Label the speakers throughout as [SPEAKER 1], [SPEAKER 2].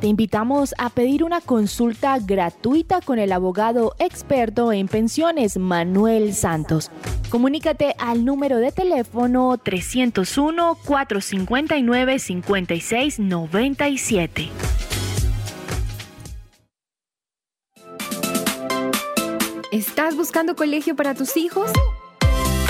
[SPEAKER 1] Te invitamos a pedir una consulta gratuita con el abogado experto en pensiones Manuel Santos. Comunícate al número de teléfono 301-459-5697.
[SPEAKER 2] ¿Estás buscando colegio para tus hijos?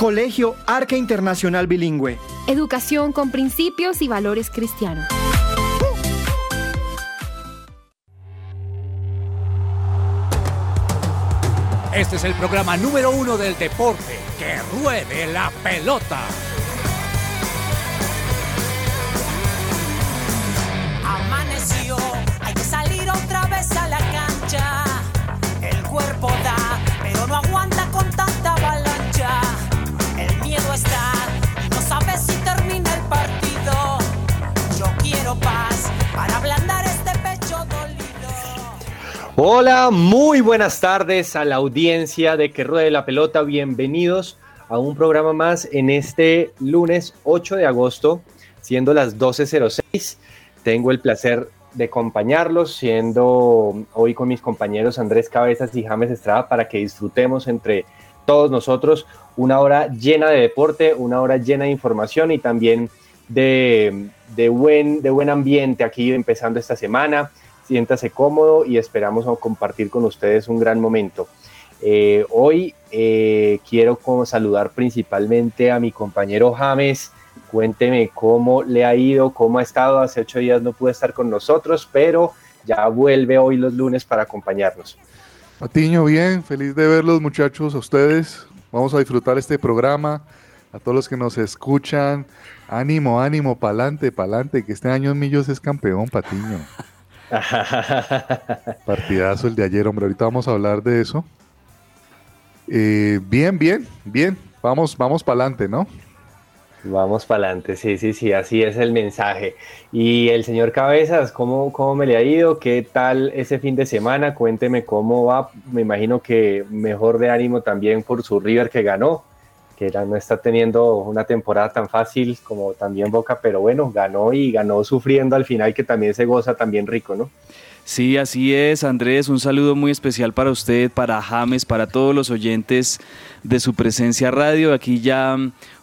[SPEAKER 3] Colegio Arca Internacional Bilingüe.
[SPEAKER 2] Educación con principios y valores cristianos.
[SPEAKER 4] Este es el programa número uno del deporte. ¡Que ruede la pelota!
[SPEAKER 5] Hola, muy buenas tardes a la audiencia de Que Ruede la Pelota. Bienvenidos a un programa más en este lunes 8 de agosto, siendo las 12.06. Tengo el placer de acompañarlos, siendo hoy con mis compañeros Andrés Cabezas y James Estrada, para que disfrutemos entre todos nosotros una hora llena de deporte, una hora llena de información y también de, de buen, de buen ambiente aquí empezando esta semana. Siéntase cómodo y esperamos compartir con ustedes un gran momento. Eh, hoy eh, quiero como saludar principalmente a mi compañero James. Cuénteme cómo le ha ido, cómo ha estado. Hace ocho días no pude estar con nosotros, pero ya vuelve hoy los lunes para acompañarnos.
[SPEAKER 6] Patiño, bien, feliz de verlos muchachos, a ustedes. Vamos a disfrutar este programa, a todos los que nos escuchan. Ánimo, ánimo, pa'lante, pa'lante, que este año Millos es campeón, Patiño. Partidazo el de ayer, hombre. Ahorita vamos a hablar de eso. Eh, bien, bien, bien. Vamos, vamos para adelante, ¿no?
[SPEAKER 5] Vamos para adelante, sí, sí, sí, así es el mensaje. Y el señor Cabezas, ¿cómo, ¿cómo me le ha ido? ¿Qué tal ese fin de semana? Cuénteme cómo va. Me imagino que mejor de ánimo también por su River que ganó, que no está teniendo una temporada tan fácil como también Boca, pero bueno, ganó y ganó sufriendo al final, que también se goza también rico, ¿no?
[SPEAKER 7] Sí, así es, Andrés. Un saludo muy especial para usted, para James, para todos los oyentes de su presencia radio. Aquí ya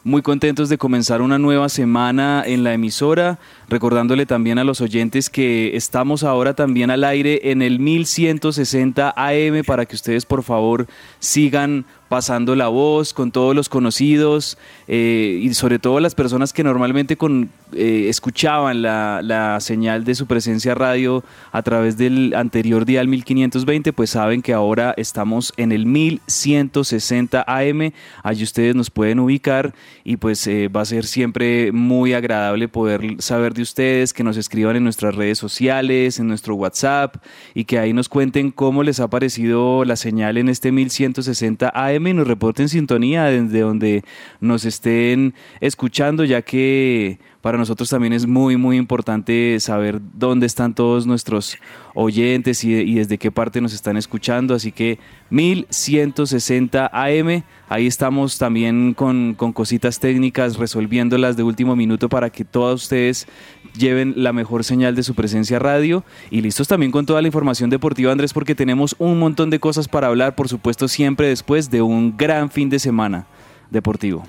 [SPEAKER 7] muy contentos de comenzar una nueva semana en la emisora, recordándole también a los oyentes que estamos ahora también al aire en el 1160 AM para que ustedes por favor sigan pasando la voz con todos los conocidos eh, y sobre todo las personas que normalmente con, eh, escuchaban la, la, señal de su presencia radio a través del anterior dial 1520, pues saben que ahora estamos en el 1160 AM, allí ustedes nos pueden ubicar y pues eh, va a ser siempre muy agradable poder saber de ustedes, que nos escriban en nuestras redes sociales, en nuestro WhatsApp y que ahí nos cuenten cómo les ha parecido la señal en este 1160 AM y nos reporten sintonía desde donde nos estén escuchando, ya que para nosotros también es muy, muy importante saber dónde están todos nuestros oyentes y, desde qué parte nos están escuchando. Así que 1160 AM, ahí estamos también con, con cositas técnicas, resolviéndolas de último minuto para que todos ustedes lleven la mejor señal de su presencia radio y listos también con toda la información deportiva Andrés porque tenemos un montón de cosas para hablar, por supuesto siempre después de un gran fin de semana deportivo.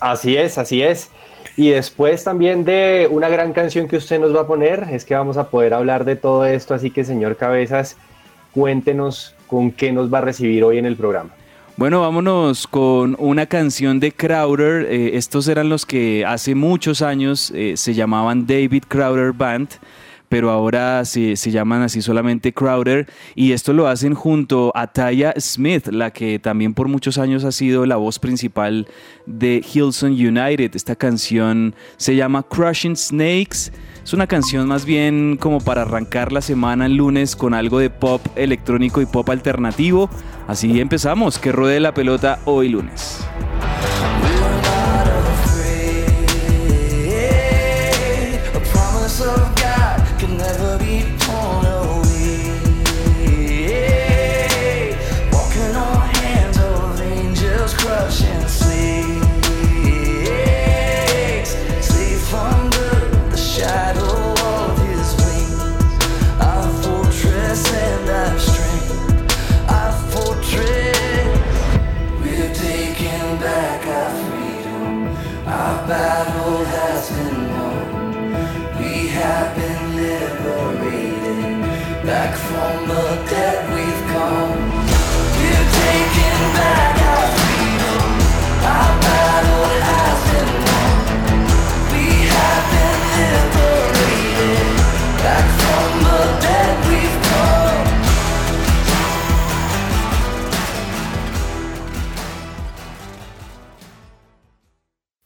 [SPEAKER 5] Así es, así es. Y después también de una gran canción que usted nos va a poner, es que vamos a poder hablar de todo esto, así que señor Cabezas, cuéntenos con qué nos va a recibir hoy en el programa.
[SPEAKER 7] Bueno, vámonos con una canción de Crowder. Eh, estos eran los que hace muchos años eh, se llamaban David Crowder Band pero ahora se, se, llaman así solamente Crowder y esto lo hacen junto a Taya Smith, la que también por muchos años ha sido la voz principal de Hillsong United. Esta canción se llama Crushing Snakes. Es una canción más bien como para arrancar la semana el lunes con algo de pop electrónico y pop alternativo. Así empezamos, que ruede la pelota hoy lunes.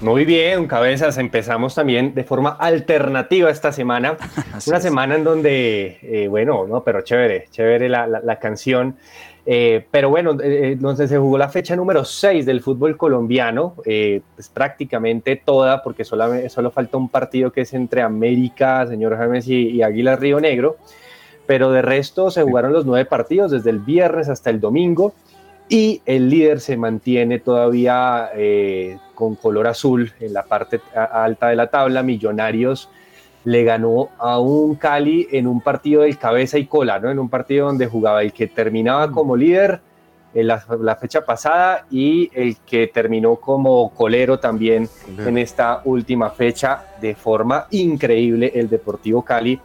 [SPEAKER 5] Muy bien, cabezas. Empezamos también de forma alternativa esta semana. Una semana en donde, eh, bueno, no, pero chévere, chévere la, la, la canción. Eh, pero bueno, eh, donde se jugó la fecha número 6 del fútbol colombiano, eh, pues prácticamente toda, porque solo, solo falta un partido que es entre América, señor James y, y Águila Río Negro, pero de resto se jugaron los nueve partidos desde el viernes hasta el domingo y el líder se mantiene todavía con color azul en la parte alta de la tabla, Millonarios le ganó a un Cali en un partido del cabeza y cola, ¿no? En un partido donde jugaba el que terminaba como líder en la, fecha pasada y el que terminó como colero también en esta última fecha de forma increíble el Deportivo Cali,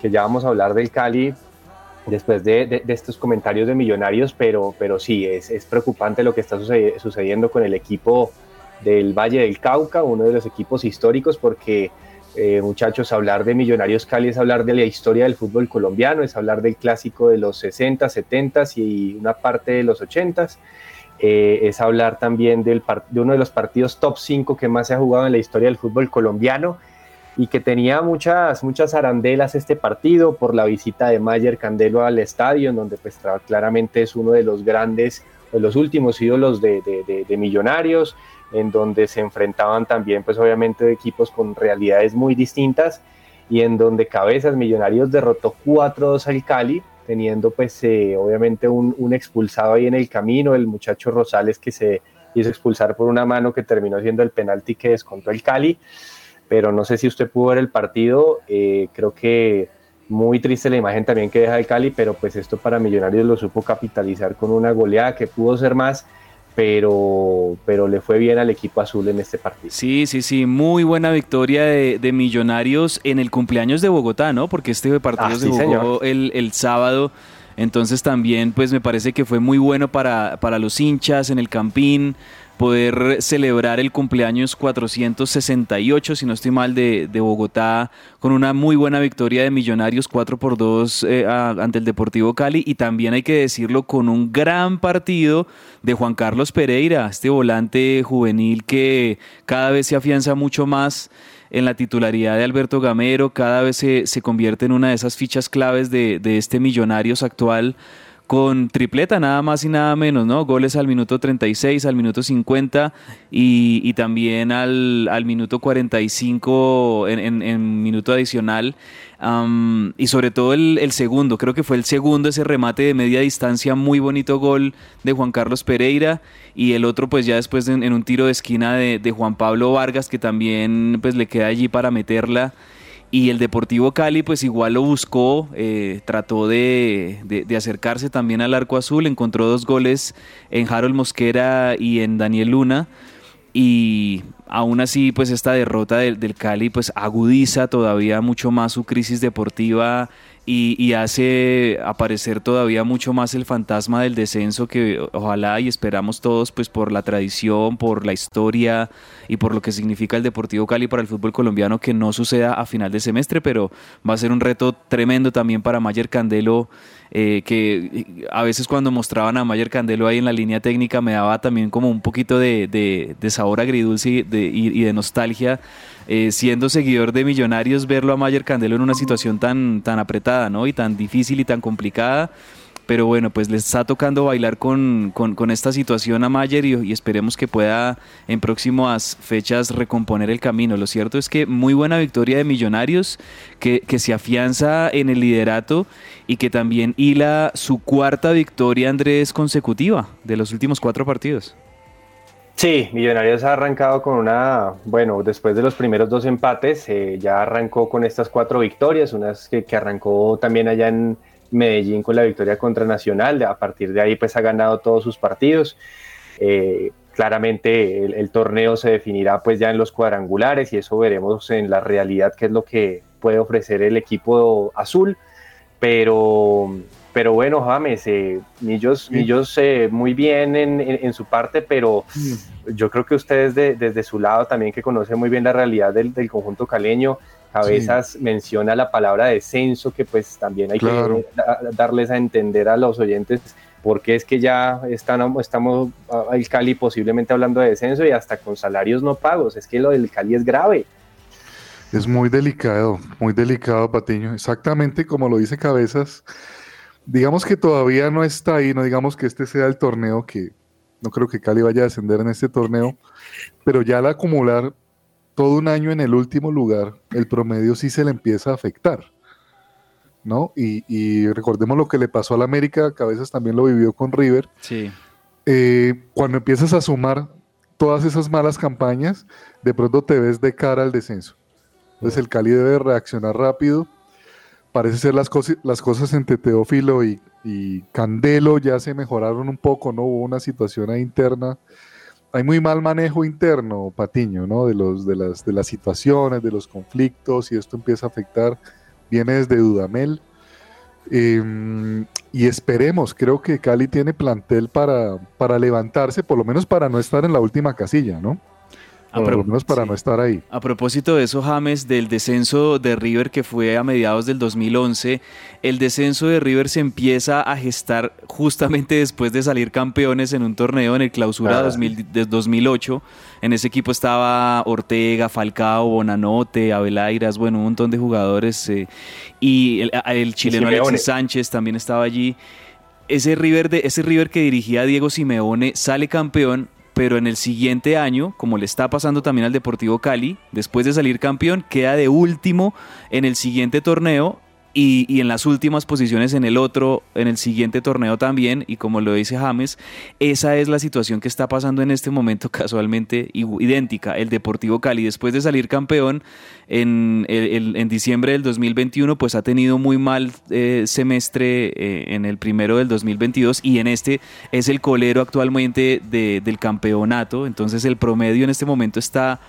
[SPEAKER 5] que ya vamos a hablar del Cali después de, estos comentarios de millonarios, pero, pero sí, es, es preocupante lo que está sucediendo con el equipo del Valle del Cauca, uno de los equipos históricos, porque eh, muchachos, hablar de Millonarios Cali es hablar de la historia del fútbol colombiano, es hablar del clásico de los 60, 70 y una parte de los 80. Eh, es hablar también del de uno de los partidos top 5 que más se ha jugado en la historia del fútbol colombiano y que tenía muchas, muchas arandelas este partido por la visita de Mayer Candelo al estadio, en donde pues claramente es uno de los grandes, de los últimos ídolos de, de, de Millonarios, en donde se enfrentaban también, pues obviamente, equipos con realidades muy distintas y en donde Cabezas Millonarios derrotó 4-2 al Cali, teniendo pues eh, obviamente un, expulsado ahí en el camino, el muchacho Rosales que se hizo expulsar por una mano que terminó siendo el penalti que descontó el Cali, pero no sé si usted pudo ver el partido, eh, creo que muy triste la imagen también que deja el Cali, pero pues esto para Millonarios lo supo capitalizar con una goleada que pudo ser más pero, pero le fue bien al equipo azul en este partido.
[SPEAKER 7] Sí, sí, sí, muy buena victoria de, Millonarios en el cumpleaños de Bogotá, ¿no? Porque este partido ah, se jugó el, el, sábado, entonces también pues me parece que fue muy bueno para, para los hinchas en el Campín, poder celebrar el cumpleaños 468, si no estoy mal, de, Bogotá, con una muy buena victoria de Millonarios 4 por 2 eh, ante el Deportivo Cali. Y también hay que decirlo con un gran partido de Juan Carlos Pereira, este volante juvenil que cada vez se afianza mucho más en la titularidad de Alberto Gamero, cada vez se, se convierte en una de esas fichas claves de, de este Millonarios actual con tripleta nada más y nada menos, ¿no? Goles al minuto 36, al minuto 50 y, y también al, al, minuto 45 en, en, minuto adicional. y sobre todo el, segundo, creo que fue el segundo, ese remate de media distancia, muy bonito gol de Juan Carlos Pereira y el otro pues ya después en, en un tiro de esquina de, de Juan Pablo Vargas que también pues le queda allí para meterla. Y el Deportivo Cali pues igual lo buscó, eh, trató de, de, acercarse también al arco azul, encontró dos goles en Harold Mosquera y en Daniel Luna. Y aún así pues esta derrota del, del Cali pues agudiza todavía mucho más su crisis deportiva y, hace aparecer todavía mucho más el fantasma del descenso que ojalá y esperamos todos pues por la tradición, por la historia y por lo que significa el Deportivo Cali para el fútbol colombiano que no suceda a final de semestre, pero va a ser un reto tremendo también para Mayer Candelo eh, que a veces cuando mostraban a Mayer Candelo ahí en la línea técnica me daba también como un poquito de, sabor agridulce y de, y de nostalgia eh, siendo seguidor de Millonarios, verlo a Mayer Candelo en una situación tan, tan apretada, ¿no? Y tan difícil y tan complicada. Pero bueno, pues le está tocando bailar con, con, esta situación a Mayer y, esperemos que pueda en próximas fechas recomponer el camino. Lo cierto es que muy buena victoria de Millonarios, que, que se afianza en el liderato y que también hila su cuarta victoria, Andrés, consecutiva de los últimos cuatro partidos.
[SPEAKER 5] Sí, Millonarios ha arrancado con una, bueno, después de los primeros dos empates, eh, ya arrancó con estas cuatro victorias, unas que, arrancó también allá en Medellín con la victoria contra Nacional, a partir de ahí pues ha ganado todos sus partidos. Eh, claramente el, el, torneo se definirá pues ya en los cuadrangulares y eso veremos en la realidad qué es lo que puede ofrecer el equipo azul, pero pero bueno, James, eh, Millos, eh, muy bien en, su parte, pero yo creo que ustedes desde su lado también que conoce muy bien la realidad del, conjunto caleño, Cabezas menciona la palabra descenso, que pues también hay que darles a entender a los oyentes porque es que ya están, estamos el Cali posiblemente hablando de descenso y hasta con salarios no pagos, es que lo del Cali es grave.
[SPEAKER 6] Es muy delicado, muy delicado, Patiño. Exactamente como lo dice Cabezas, digamos que todavía no está ahí, no digamos que este sea el torneo que no creo que Cali vaya a descender en este torneo, pero ya al acumular todo un año en el último lugar, el promedio sí se le empieza a afectar. ¿No? Y, recordemos lo que le pasó al América, que a veces también lo vivió con River.
[SPEAKER 7] Sí.
[SPEAKER 6] Eh, cuando empiezas a sumar todas esas malas campañas, de pronto te ves de cara al descenso. Entonces el Cali debe reaccionar rápido parece ser las, cosas las cosas entre Teófilo y, Candelo ya se mejoraron un poco, ¿no? Hubo una situación ahí interna. Hay muy mal manejo interno, Patiño, ¿no? De, los, de, las, de las situaciones, de los conflictos, y esto empieza a afectar, viene desde Dudamel. Em, y esperemos, creo que Cali tiene plantel para, para levantarse, por lo menos para no estar en la última casilla, ¿no? A por lo menos para no estar ahí.
[SPEAKER 7] A propósito de eso, James, del descenso de River que fue a mediados del 2011, el descenso de River se empieza a gestar justamente después de salir campeones en un torneo en el clausura de 2008. En ese equipo estaba Ortega, Falcao, Bonanote, Abelairas, bueno, un montón de jugadores. Eh, y el, chileno Alexis Sánchez también estaba allí. Ese River, de, ese River que dirigía Diego Simeone sale campeón pero en el siguiente año, como le está pasando también al Deportivo Cali, después de salir campeón, queda de último en el siguiente torneo y, en las últimas posiciones en el otro, en el siguiente torneo también, y como lo dice James, esa es la situación que está pasando en este momento casualmente idéntica. El Deportivo Cali, después de salir campeón en, en diciembre del 2021, pues ha tenido muy mal eh, semestre eh, en el primero del 2022 y en este es el colero actualmente del campeonato, entonces el promedio en este momento está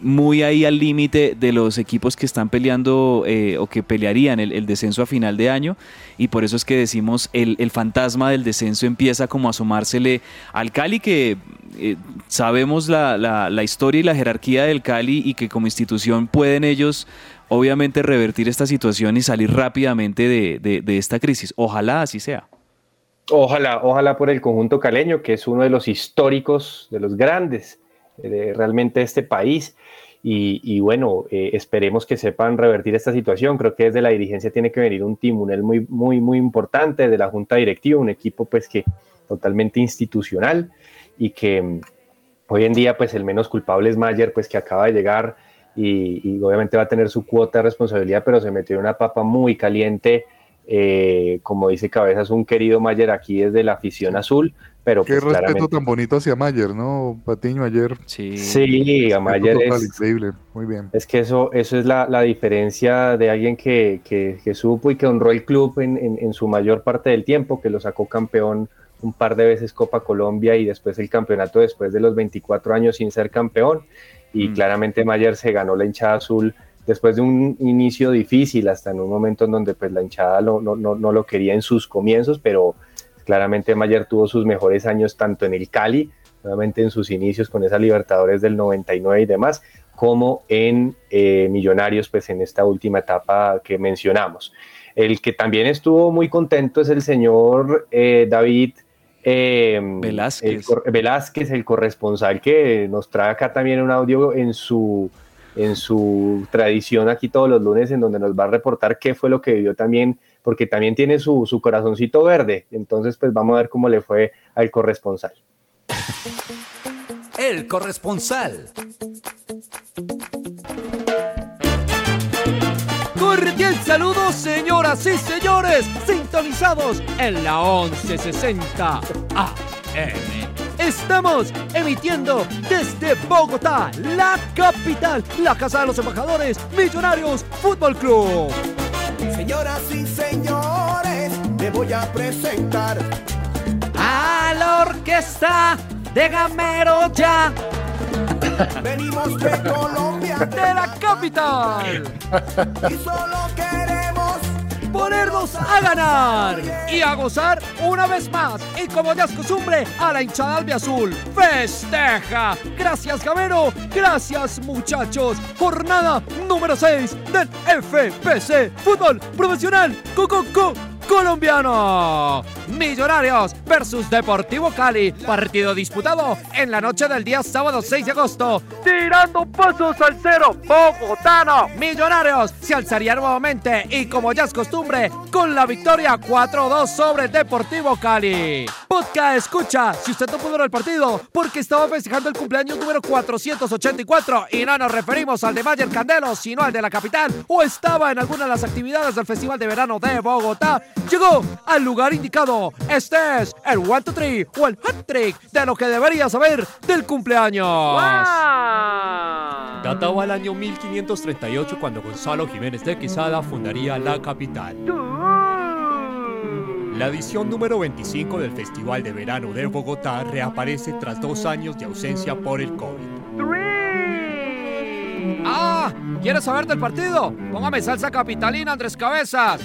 [SPEAKER 7] muy ahí al límite de los equipos que están peleando eh, o que pelearían el, descenso a final de año y por eso es que decimos el, el, fantasma del descenso empieza como a asomársele al Cali que eh, sabemos la, la, historia y la jerarquía del Cali y que como institución pueden ellos obviamente revertir esta situación y salir rápidamente de, de, de esta crisis. Ojalá así sea.
[SPEAKER 5] Ojalá, ojalá por el conjunto caleño, que es uno de los históricos, de los grandes de realmente este país. Y, y bueno, eh, esperemos que sepan revertir esta situación. Creo que desde la dirigencia tiene que venir un timonel muy, muy, muy importante de la junta directiva, un equipo pues que totalmente institucional y que mm, hoy en día pues el menos culpable es Mayer, pues que acaba de llegar y, y obviamente va a tener su cuota de responsabilidad, pero se metió en una papa muy caliente eh, como dice Cabezas, un querido Mayer aquí desde la afición azul, pero
[SPEAKER 6] Qué
[SPEAKER 5] pues,
[SPEAKER 6] respeto
[SPEAKER 5] claramente-
[SPEAKER 6] tan bonito hacia Mayer, ¿no? Patiño ayer.
[SPEAKER 7] Sí,
[SPEAKER 5] Sí, a Mayer
[SPEAKER 6] Total,
[SPEAKER 5] es,
[SPEAKER 6] increíble. Muy bien.
[SPEAKER 5] es que eso, eso es la, la diferencia de alguien que, que- que supo y que honró el club en, en- en su mayor parte del tiempo, que lo sacó campeón un par de veces Copa Colombia y después el campeonato después de los 24 años sin ser campeón. Y
[SPEAKER 7] Mm.
[SPEAKER 5] claramente Mayer se ganó la hinchada azul después de un inicio difícil, hasta en un momento en donde pues la hinchada lo- no, no, no lo quería en sus comienzos, pero claramente Mayer tuvo sus mejores años tanto en el Cali, nuevamente en sus inicios con esa Libertadores del 99 y demás, como en eh, Millonarios, pues en esta última etapa que mencionamos. El que también estuvo muy contento es el señor eh, David eh,
[SPEAKER 7] Velázquez.
[SPEAKER 5] El, Velázquez, el corresponsal que nos trae acá también un audio en su, en su tradición aquí todos los lunes, en donde nos va a reportar qué fue lo que vivió también, porque también tiene su, su corazoncito verde. Entonces, pues vamos a ver cómo le fue al corresponsal.
[SPEAKER 8] El corresponsal.
[SPEAKER 3] Cordial saludo, señoras y señores, sintonizados en la 1160 AM. Estamos emitiendo desde Bogotá, la capital, la casa de los embajadores, Millonarios Fútbol Club.
[SPEAKER 9] Señoras y señores, me voy a presentar.
[SPEAKER 3] A la orquesta de Gamero ya,
[SPEAKER 9] Venimos de Colombia
[SPEAKER 3] de la capital.
[SPEAKER 9] y solo queremos
[SPEAKER 3] ponernos a ganar y a gozar una vez más. Y como ya es costumbre, a la hinchada albiazul festeja. Gracias, Gamero. Gracias, muchachos. Jornada número 6 del FPC Fútbol Profesional Colombiano. Millonarios versus Deportivo Cali. Partido disputado en la noche del día sábado 6 de agosto. Tirando pasos al cero, Bogotano. Millonarios se alzaría nuevamente y como ya es costumbre, con la victoria 4-2 sobre Deportivo Cali. Podcast escucha, si usted no pudo ver el partido, porque estaba festejando el cumpleaños número 484 y no nos referimos al de Mayer Candelo, sino al de la capital, o estaba en alguna de las actividades del Festival de Verano de Bogotá, llegó al lugar indicado. Este es el 1, 2, 3 o el hat trick de lo que debería saber del cumpleaños.
[SPEAKER 10] Databa el año 1538 cuando Gonzalo Jiménez de Quesada fundaría la capital. La edición número 25 del Festival de Verano de Bogotá reaparece tras dos años de ausencia por el COVID.
[SPEAKER 3] Ah, ¿quieres saber del partido? Póngame salsa capitalina, Andrés Cabezas.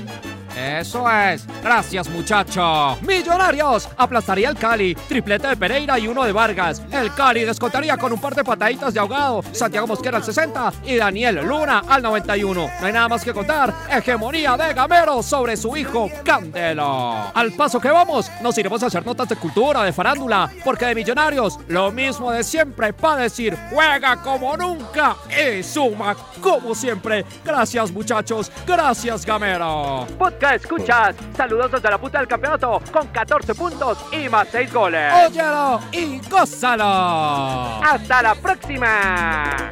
[SPEAKER 3] Eso es. Gracias, muchacho. Millonarios aplastaría al Cali. Triplete de Pereira y uno de Vargas. El Cali descontaría con un par de pataditas de ahogado. Santiago Mosquera al 60 y Daniel Luna al 91. No hay nada más que contar. Hegemonía de Gamero sobre su hijo Candelo. Al paso que vamos, nos iremos a hacer notas de cultura, de farándula, porque de Millonarios, lo mismo de siempre para decir, juega como nunca y suma como siempre. Gracias, muchachos. Gracias, Gamero. Podcast escuchas. Saludos desde la puta del campeonato con 14 puntos y más 6 goles. Óyelo y gózalo. Hasta la próxima.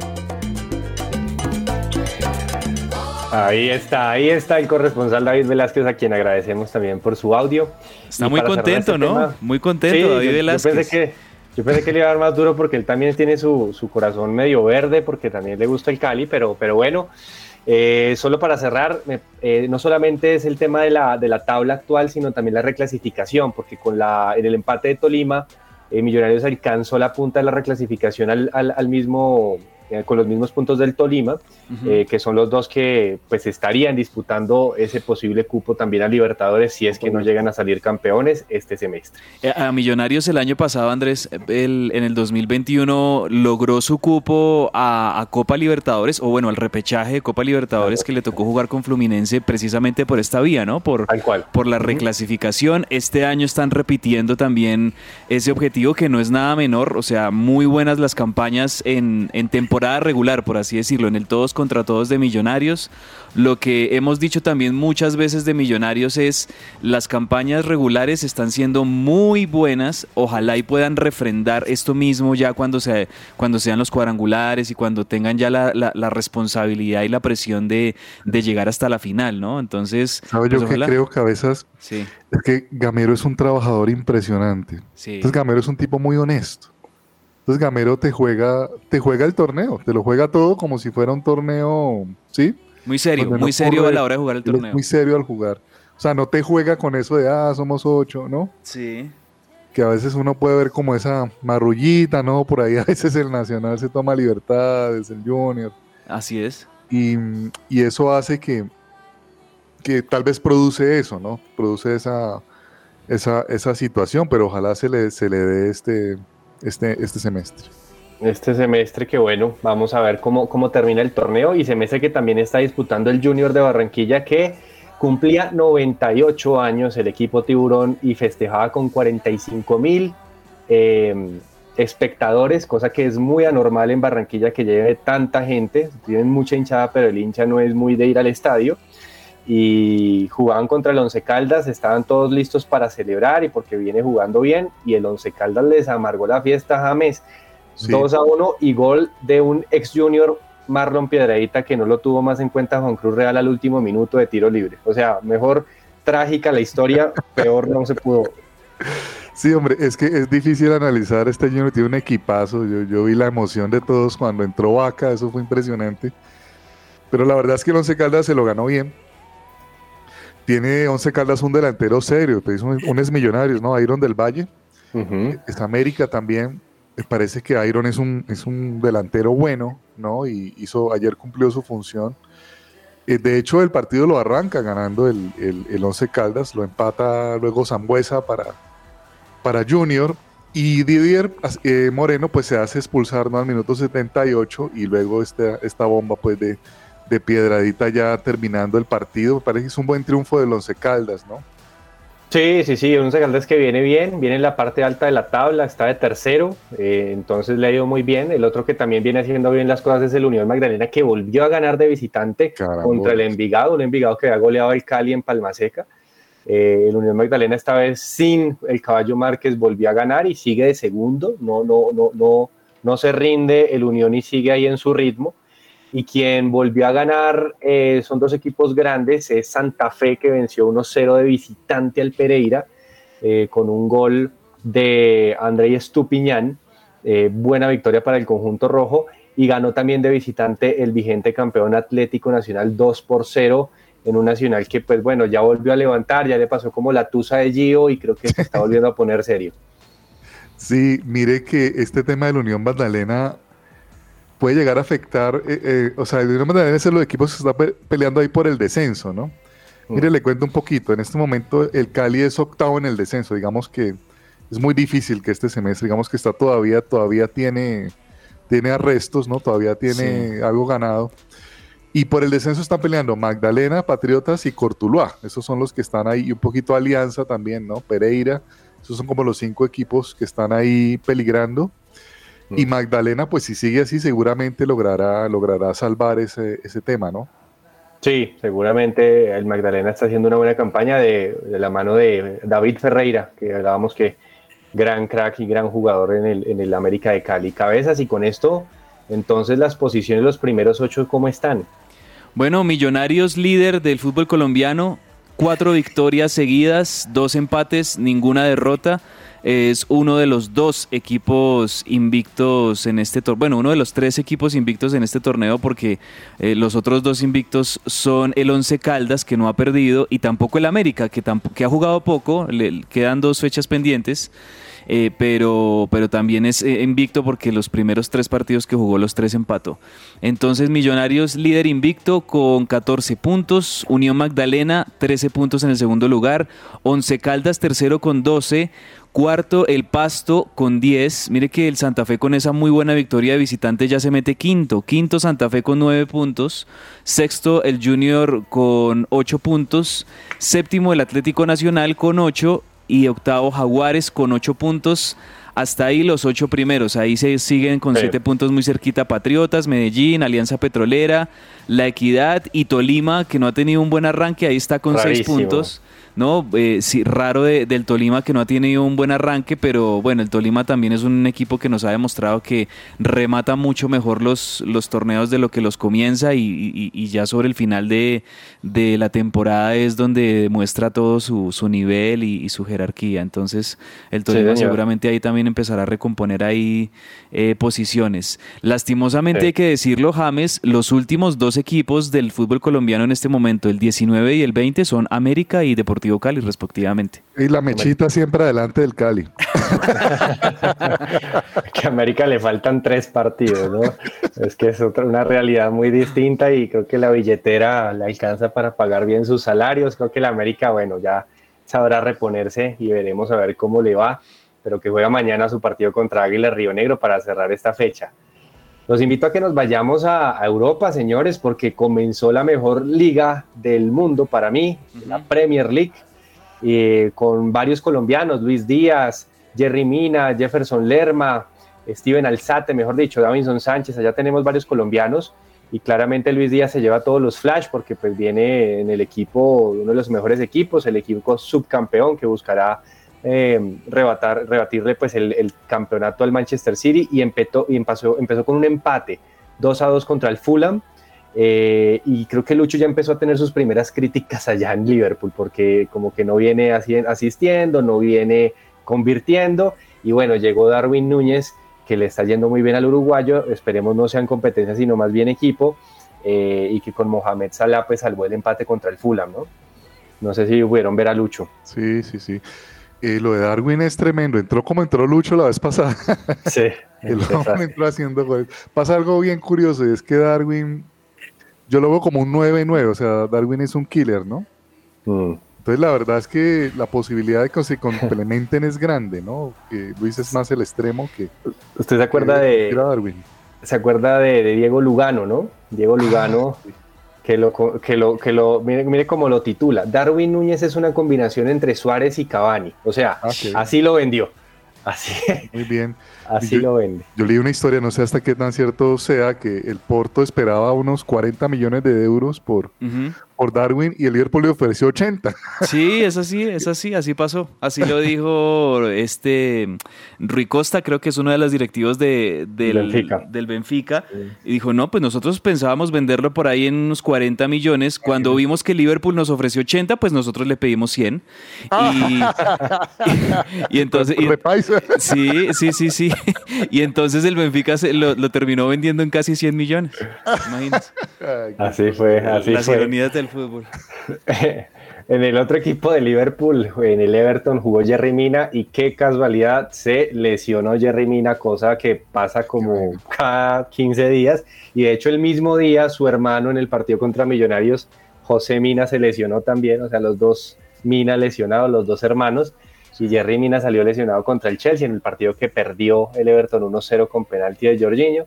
[SPEAKER 5] Ahí está, ahí está el corresponsal David Velázquez, a quien agradecemos también por su audio.
[SPEAKER 7] Está
[SPEAKER 5] Y
[SPEAKER 7] muy contento,
[SPEAKER 5] este
[SPEAKER 7] ¿no?
[SPEAKER 5] tema-
[SPEAKER 7] Muy contento,
[SPEAKER 5] Sí,
[SPEAKER 7] David
[SPEAKER 5] yo- yo
[SPEAKER 7] Velázquez.
[SPEAKER 5] pensé que, yo pensé que le iba a dar más duro porque él también tiene su, su corazón medio verde, porque también le gusta el Cali, pero, pero bueno, eh, solo para cerrar, eh, no solamente es el tema de la, de la tabla actual, sino también la reclasificación, porque con la, en el empate de Tolima, eh, Millonarios alcanzó la punta de la reclasificación al- al mismo, eh, con los mismos puntos del Tolima, eh, que son los dos que pues estarían disputando ese posible cupo también a Libertadores si es que no llegan a salir campeones este semestre.
[SPEAKER 7] Eh, A Millonarios el año pasado, Andrés, el- en el 2021 logró su cupo a, a Copa Libertadores, o bueno, al repechaje de Copa Libertadores que le tocó jugar con Fluminense precisamente por esta vía, ¿no? Por, por la reclasificación. Este año están repitiendo también ese objetivo que no es nada menor, o sea, muy buenas las campañas en, en temporada regular, por así decirlo, en el todos contra todos de Millonarios. Lo que hemos dicho también muchas veces de Millonarios es las campañas regulares están siendo muy buenas. Ojalá y puedan refrendar esto mismo ya cuando, se, cuando sean los cuadrangulares y cuando tengan ya la, la- la responsabilidad y la presión de, de llegar hasta la final, ¿no? Entonces,
[SPEAKER 6] ¿Sabes
[SPEAKER 7] pues,
[SPEAKER 6] yo que creo, cabezas?
[SPEAKER 7] Sí.
[SPEAKER 6] Es que Gamero es un trabajador impresionante.
[SPEAKER 7] Sí.
[SPEAKER 6] Entonces Gamero es un tipo muy honesto. Entonces Gamero te juega, te juega el torneo, te lo juega todo como si fuera un torneo, ¿sí?
[SPEAKER 7] Muy serio,
[SPEAKER 6] Donde no
[SPEAKER 7] muy serio
[SPEAKER 6] corre,
[SPEAKER 7] a la hora de jugar el torneo.
[SPEAKER 6] Muy serio al jugar. O sea, no te juega con eso de, ah, somos ocho, ¿no?
[SPEAKER 7] Sí.
[SPEAKER 6] Que a veces uno puede ver como esa marrullita, ¿no? Por ahí a veces el Nacional se toma libertades, el Junior.
[SPEAKER 7] Así es.
[SPEAKER 6] Y, y eso hace que, que tal vez produce eso, ¿no? Produce esa, esa, esa situación, pero ojalá se le, se le dé este, este, este semestre.
[SPEAKER 5] Este semestre que bueno, vamos a ver cómo, cómo termina el torneo. Y semestre que también está disputando el Junior de Barranquilla que cumplía 98 años el equipo tiburón y festejaba con 45 mil eh, espectadores, cosa que es muy anormal en Barranquilla que lleve tanta gente, tienen mucha hinchada pero el hincha no es muy de ir al estadio y jugaban contra el Once Caldas, estaban todos listos para celebrar y porque viene jugando bien y el Once Caldas les amargó la fiesta a James.
[SPEAKER 6] Sí.
[SPEAKER 5] 2 a 1 y gol de un ex junior Marlon Piedradita que no lo tuvo más en cuenta Juan Cruz Real al último minuto de tiro libre. O sea, mejor trágica la historia, peor no se pudo.
[SPEAKER 6] Sí, hombre, es que es difícil analizar este Junior, tiene un equipazo. Yo, yo vi la emoción de todos cuando entró Vaca, eso fue impresionante. Pero la verdad es que el Once Caldas se lo ganó bien. Tiene Once Caldas un delantero serio, pues, un, un es Millonarios, ¿no? Iron del Valle. Es América también. Me parece que Iron es un, es un delantero bueno, ¿no? Y hizo, ayer cumplió su función. Eh, de hecho, el partido lo arranca ganando el, el, el Once Caldas, lo empata luego Zambuesa para, para Junior. Y Didier eh, Moreno pues se hace expulsar ¿no? al minuto 78 y luego esta, esta bomba pues de, de piedradita ya terminando el partido. Me parece que es un buen triunfo del Once Caldas, ¿no?
[SPEAKER 5] Sí, sí, sí, Once Caldas que viene bien, viene en la parte alta de la tabla, está de tercero, eh, entonces le ha ido muy bien. El otro que también viene haciendo bien las cosas es el Unión Magdalena, que volvió a ganar de visitante contra el Envigado, un Envigado que ha goleado el Cali en Palmaseca. Eh, el Unión Magdalena esta vez sin el Caballo Márquez volvió a ganar y sigue de segundo, no, no, no, no, no se rinde el Unión y sigue ahí en su ritmo. Y quien volvió a ganar eh, son dos equipos grandes, es Santa Fe que venció 1-0 de visitante al Pereira eh, con un gol de André Estupiñán, eh, buena victoria para el conjunto rojo y ganó también de visitante el vigente campeón Atlético Nacional 2 por 0 en un Nacional que pues bueno ya volvió a levantar, ya le pasó como la tusa de Gio y creo que se está volviendo a poner serio.
[SPEAKER 6] Sí, mire que este tema de la Unión Magdalena puede llegar a afectar, eh, eh, o sea, Unión Magdalena es de los equipos que está pe peleando ahí por el descenso, ¿no? Mire, le cuento un poquito, en este momento el Cali es octavo en el descenso, digamos que es muy difícil que este semestre, digamos que está todavía, todavía tiene, tiene arrestos, ¿no? Todavía tiene
[SPEAKER 7] Sí.
[SPEAKER 6] algo ganado. Y por el descenso están peleando Magdalena, Patriotas y Cortuluá. Esos son los que están ahí. Y un poquito Alianza también, ¿no? Pereira. Esos son como los cinco equipos que están ahí peligrando. Y Magdalena, pues si sigue así, seguramente logrará, logrará salvar ese, ese tema, ¿no?
[SPEAKER 5] Sí, seguramente el Magdalena está haciendo una buena campaña de, de la mano de David Ferreira, que hablábamos que gran crack y gran jugador en el, en el América de Cali. Cabezas y con esto, entonces las posiciones, los primeros ocho, ¿cómo están?
[SPEAKER 7] Bueno, Millonarios líder del fútbol colombiano, cuatro victorias seguidas, dos empates, ninguna derrota. Es uno de los dos equipos invictos en este torneo, bueno, uno de los tres equipos invictos en este torneo porque eh, los otros dos invictos son el Once Caldas que no ha perdido y tampoco el América que, que ha jugado poco, le quedan dos fechas pendientes. Eh, pero, pero también es eh, invicto porque los primeros tres partidos que jugó los tres empató. Entonces Millonarios líder invicto con 14 puntos, Unión Magdalena 13 puntos en el segundo lugar, Once Caldas tercero con 12, Cuarto, el Pasto con 10. Mire que el Santa Fe con esa muy buena victoria de visitante ya se mete quinto. Quinto, Santa Fe con 9 puntos. Sexto, el Junior con 8 puntos. Séptimo, el Atlético Nacional con 8 y octavo Jaguares con ocho puntos. Hasta ahí los ocho primeros. Ahí se siguen con siete puntos muy cerquita Patriotas, Medellín, Alianza Petrolera, La Equidad y Tolima, que no ha tenido un buen arranque. Ahí está con seis puntos. ¿No? Eh, sí, raro del Tolima que no ha tenido un buen arranque, pero bueno, el Tolima también es un equipo que nos ha demostrado que remata mucho mejor los, los torneos de lo que los comienza y, ya sobre el final de, la temporada es donde demuestra todo su, nivel y, su jerarquía. Entonces, el Tolima seguramente ahí también empezará a recomponer ahí eh, posiciones. Lastimosamente hay que decirlo, James, los últimos dos equipos del fútbol colombiano en este momento, el 19 y el 20, son América y Deportivo Cali, respectivamente.
[SPEAKER 6] Y la mechita siempre adelante del Cali.
[SPEAKER 5] que a América le faltan tres partidos, ¿no? Es que es otra, una realidad muy distinta y creo que la billetera le alcanza para pagar bien sus salarios. Creo que la América, bueno, ya sabrá reponerse y veremos a ver cómo le va, pero que juega mañana su partido contra Águila Río Negro para cerrar esta fecha. Los invito a que nos vayamos a, Europa, señores, porque comenzó la mejor liga del mundo para mí, la Premier League, eh, con varios colombianos, Luis Díaz, Jerry Mina, Jefferson Lerma, Steven Alzate, mejor dicho, Davinson Sánchez, allá tenemos varios colombianos y claramente Luis Díaz se lleva todos los flash porque pues viene en el equipo, uno de los mejores equipos, el equipo subcampeón que buscará eh, rebatar, rebatirle pues el, campeonato al Manchester City y, empezó, y empezó, empezó con un empate 2 a 2 contra el Fulham. Eh, y creo que Lucho ya empezó a tener sus primeras críticas allá en Liverpool porque como que no viene asistiendo, no viene convirtiendo y bueno, llegó Darwin Núñez que le está yendo muy bien al uruguayo, esperemos no sean competencias sino más bien equipo eh, y que con Mohamed Salah pues salvó el empate contra el Fulham, ¿no? No sé si pudieron ver a Lucho.
[SPEAKER 6] Sí, sí, sí. Eh, lo de Darwin es tremendo. Entró como entró Lucho la vez pasada.
[SPEAKER 5] Sí.
[SPEAKER 6] el entró haciendo Pasa algo bien curioso y es que Darwin, yo lo veo como un 9-9, o sea, Darwin es un killer, ¿no? Mm. Entonces la verdad es que la posibilidad de que se complementen es grande, ¿no? Que Luis es más el extremo que...
[SPEAKER 5] ¿Usted se acuerda de... Darwin. Se acuerda de, Diego Lugano, ¿no? Diego Lugano. Ah, que lo, que lo, que lo mire, mire cómo lo titula. Darwin Núñez es una combinación entre Suárez y Cavani. O sea, ah, así lo vendió. Así.
[SPEAKER 6] Muy bien.
[SPEAKER 5] Así lo vende.
[SPEAKER 6] Yo leí una historia, no sé hasta qué tan cierto sea, que el Porto esperaba unos 40 millones de euros por, por Darwin y el Liverpool le ofreció 80.
[SPEAKER 7] Sí, es así, es así, así pasó. Así lo dijo este Rui Costa, creo que es uno de los directivos de, del, Benfica. Del Benfica Y dijo, no, pues nosotros pensábamos venderlo por ahí en unos 40 millones. Cuando vimos que Liverpool nos ofreció 80, pues nosotros le pedimos 100. Y, entonces... sí, sí, sí, sí. y entonces el Benfica lo, terminó vendiendo en casi 100 millones. Imagínense.
[SPEAKER 5] Así fue, así
[SPEAKER 7] Las
[SPEAKER 5] fue.
[SPEAKER 7] ironías del fútbol.
[SPEAKER 5] en el otro equipo de Liverpool, en el Everton, jugó Jerry Mina y qué casualidad se lesionó Jerry Mina, cosa que pasa como cada 15 días. Y de hecho el mismo día su hermano en el partido contra Millonarios, José Mina, se lesionó también, o sea, los dos Mina lesionados, los dos hermanos y Jerry Mina salió lesionado contra el Chelsea en el partido que perdió el Everton 1-0 con penalti de Jorginho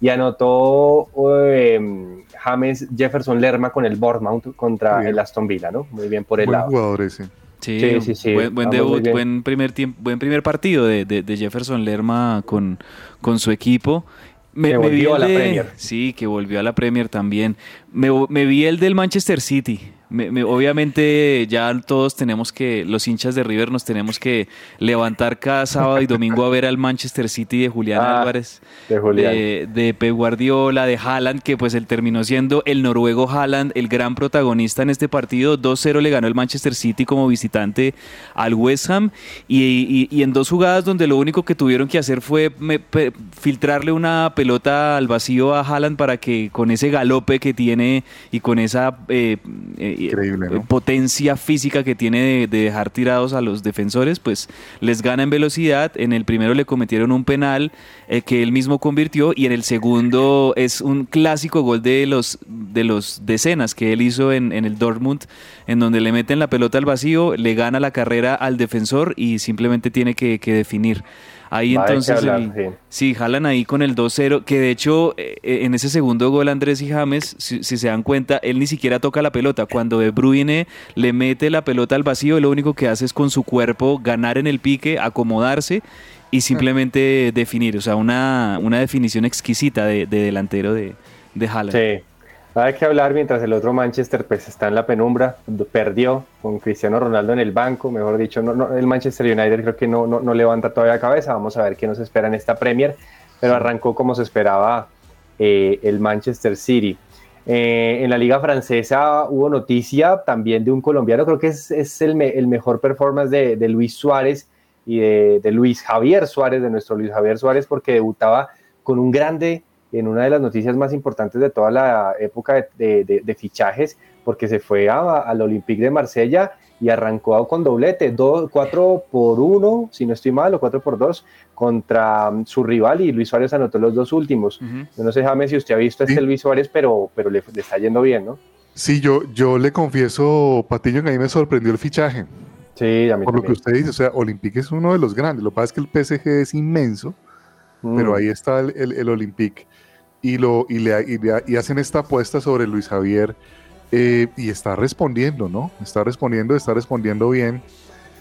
[SPEAKER 5] y anotó em, James Jefferson Lerma con el Bournemouth contra el Aston Villa, ¿no? Muy bien por el
[SPEAKER 6] buen
[SPEAKER 5] lado.
[SPEAKER 6] Jugador ese.
[SPEAKER 7] Sí, sí, sí, Buen, debut, buen primer tiempo, buen primer partido de, Jefferson Lerma con, con su equipo.
[SPEAKER 5] Me, que volvió a la Premier.
[SPEAKER 7] Sí, que volvió a la Premier también. Me, me vi el del Manchester City Me- me- obviamente ya todos tenemos que, los hinchas de River nos tenemos que levantar cada sábado y domingo a ver al Manchester City de Julián
[SPEAKER 5] Ah,
[SPEAKER 7] Álvarez,
[SPEAKER 5] de Julián.
[SPEAKER 7] de, de Pep Guardiola, de Haaland, que pues él terminó siendo el noruego Haaland, el gran protagonista en este partido. 2-0 le ganó el Manchester City como visitante al West Ham y, y- y en dos jugadas donde lo único que tuvieron que hacer fue me- pe- filtrarle una pelota al vacío a Haaland para que con ese galope que tiene y con esa eh, eh,
[SPEAKER 6] Increíble, ¿no?
[SPEAKER 7] eh, potencia física que tiene de, de dejar tirados a los defensores, pues les gana en velocidad. En el primero le cometieron un penal eh, que él mismo convirtió y en el segundo es un clásico gol de los de los decenas que él hizo en, en el Dortmund, en donde le meten la pelota al vacío, le gana la carrera al defensor y simplemente tiene que, que definir. Ahí
[SPEAKER 5] Va,
[SPEAKER 7] entonces
[SPEAKER 5] hablar,
[SPEAKER 7] el-
[SPEAKER 5] sí.
[SPEAKER 7] Sí, jalan ahí con el 2-0, que de hecho eh, eh, en ese segundo gol Andrés y James, si, si se dan cuenta, él ni siquiera toca la pelota. Cuando De Bruyne le mete la pelota al vacío, lo único que hace es con su cuerpo ganar en el pique, acomodarse y simplemente definir. O sea, una, una definición exquisita de, de delantero de, de Haaland.
[SPEAKER 5] Sí. Hay que hablar mientras el otro Manchester pues está en la penumbra, perdió con Cristiano Ronaldo en el banco, mejor dicho, el Manchester United creo que no, no, no levanta todavía cabeza, vamos a ver qué nos espera en esta Premier, pero arrancó como se esperaba eh, el Manchester City. Eh, en la liga francesa hubo noticia también de un colombiano, creo que es, es el, me- el mejor performance de, Luis Suárez y de Luis Javier Suárez, de nuestro Luis Javier Suárez, porque debutaba con un grande en una de las noticias más importantes de toda la época de, de- de- de fichajes, porque se fue a- al Olympique de Marsella y arrancó con doblete, dos, cuatro por uno, si no estoy mal, o cuatro por dos, contra mm, su rival y Luis Suárez anotó los dos últimos. Yo no sé, James, si usted ha visto a este Luis Suárez, pero, pero le, le está yendo bien, ¿no?
[SPEAKER 6] Sí, yo, yo le confieso, Patiño, que a mí me sorprendió el fichaje.
[SPEAKER 5] Sí, a mí
[SPEAKER 6] Por lo que usted dice, o sea, Olympique es uno de los grandes. Lo que pasa es que el PSG es inmenso,
[SPEAKER 5] Mm.
[SPEAKER 6] pero ahí está el, el, el Olympique. Y, lo, y, le, y, le- y hacen esta apuesta sobre Luis Javier eh, y está respondiendo, ¿no? Está respondiendo, está respondiendo bien.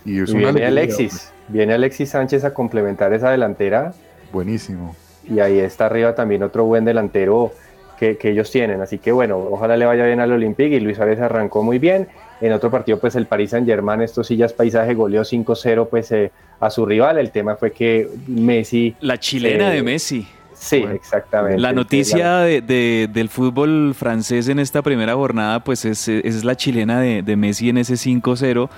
[SPEAKER 6] Y es
[SPEAKER 5] Y
[SPEAKER 6] una
[SPEAKER 5] viene
[SPEAKER 6] alegría,
[SPEAKER 5] Alexis, viene Alexis Sánchez a complementar esa delantera.
[SPEAKER 6] Buenísimo.
[SPEAKER 5] Y ahí está arriba también otro buen delantero que, que ellos tienen. Así que bueno, ojalá le vaya bien al Olympique y Luis Suárez arrancó muy bien. En otro partido, pues el Paris Saint Germain, estos sillas paisaje, goleó 5-0 pues eh, a su rival. El tema fue que Messi...
[SPEAKER 7] La chilena
[SPEAKER 5] eh,
[SPEAKER 7] de Messi.
[SPEAKER 5] Sí, exactamente.
[SPEAKER 7] La noticia de, de- del fútbol francés en esta primera jornada, pues es, es la chilena de, de Messi en ese 5-0.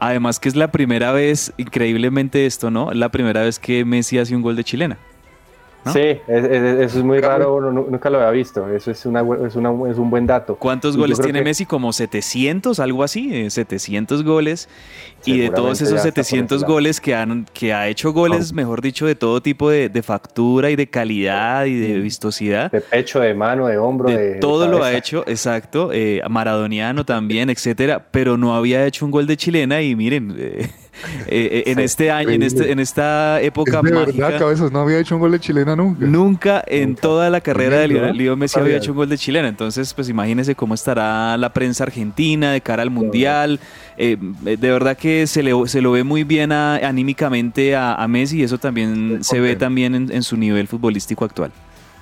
[SPEAKER 7] Además que es la primera vez, increíblemente esto, ¿no? La primera vez que Messi hace un gol de chilena. ¿No?
[SPEAKER 5] Sí, es- es- eso es muy raro, nunca lo había visto. Eso es, una, es, una, es un buen dato.
[SPEAKER 7] ¿Cuántos
[SPEAKER 5] Y
[SPEAKER 7] goles tiene
[SPEAKER 5] que-
[SPEAKER 7] Messi? Como 700, algo así, eh, 700 goles. Y de todos esos
[SPEAKER 5] ya está por ese
[SPEAKER 7] 700
[SPEAKER 5] lado.
[SPEAKER 7] goles que, han, que ha hecho goles, mejor dicho, de todo tipo de, de factura y de calidad y de vistosidad.
[SPEAKER 5] De pecho, de mano, de hombro, de,
[SPEAKER 7] De
[SPEAKER 5] de
[SPEAKER 7] todo lo ha hecho, exacto, eh, maradoniano también, etcétera, pero no había hecho un gol de chilena y miren, eh, eh, en
[SPEAKER 6] Sí,
[SPEAKER 7] este año, en, este, en esta época
[SPEAKER 6] Es de
[SPEAKER 7] mágica,
[SPEAKER 6] verdad, cabezas, no había hecho un gol de chilena nunca.
[SPEAKER 7] nunca en toda la carrera de Lionel Messi había. hecho un gol de chilena, entonces pues imagínense cómo estará la prensa argentina de cara al mundial, Eh, de verdad que se le, se lo ve muy bien a- anímicamente a, a Messi y eso también se ve también en- en su nivel futbolístico actual.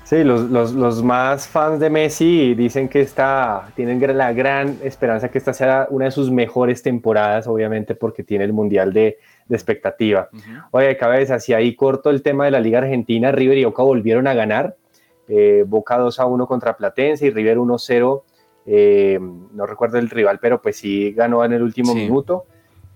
[SPEAKER 5] Sí, los, los, los más fans de Messi dicen que esta, tienen la gran esperanza que esta sea una de sus mejores temporadas, obviamente porque tiene el Mundial de, de expectativa. Oye, cabeza, si ahí corto el tema de la Liga Argentina, River y Boca volvieron a ganar. Eh, Boca 2 a 1 contra Platense y River 1 0. eh, no recuerdo el rival, pero pues sí ganó en el último
[SPEAKER 7] Sí.
[SPEAKER 5] minuto.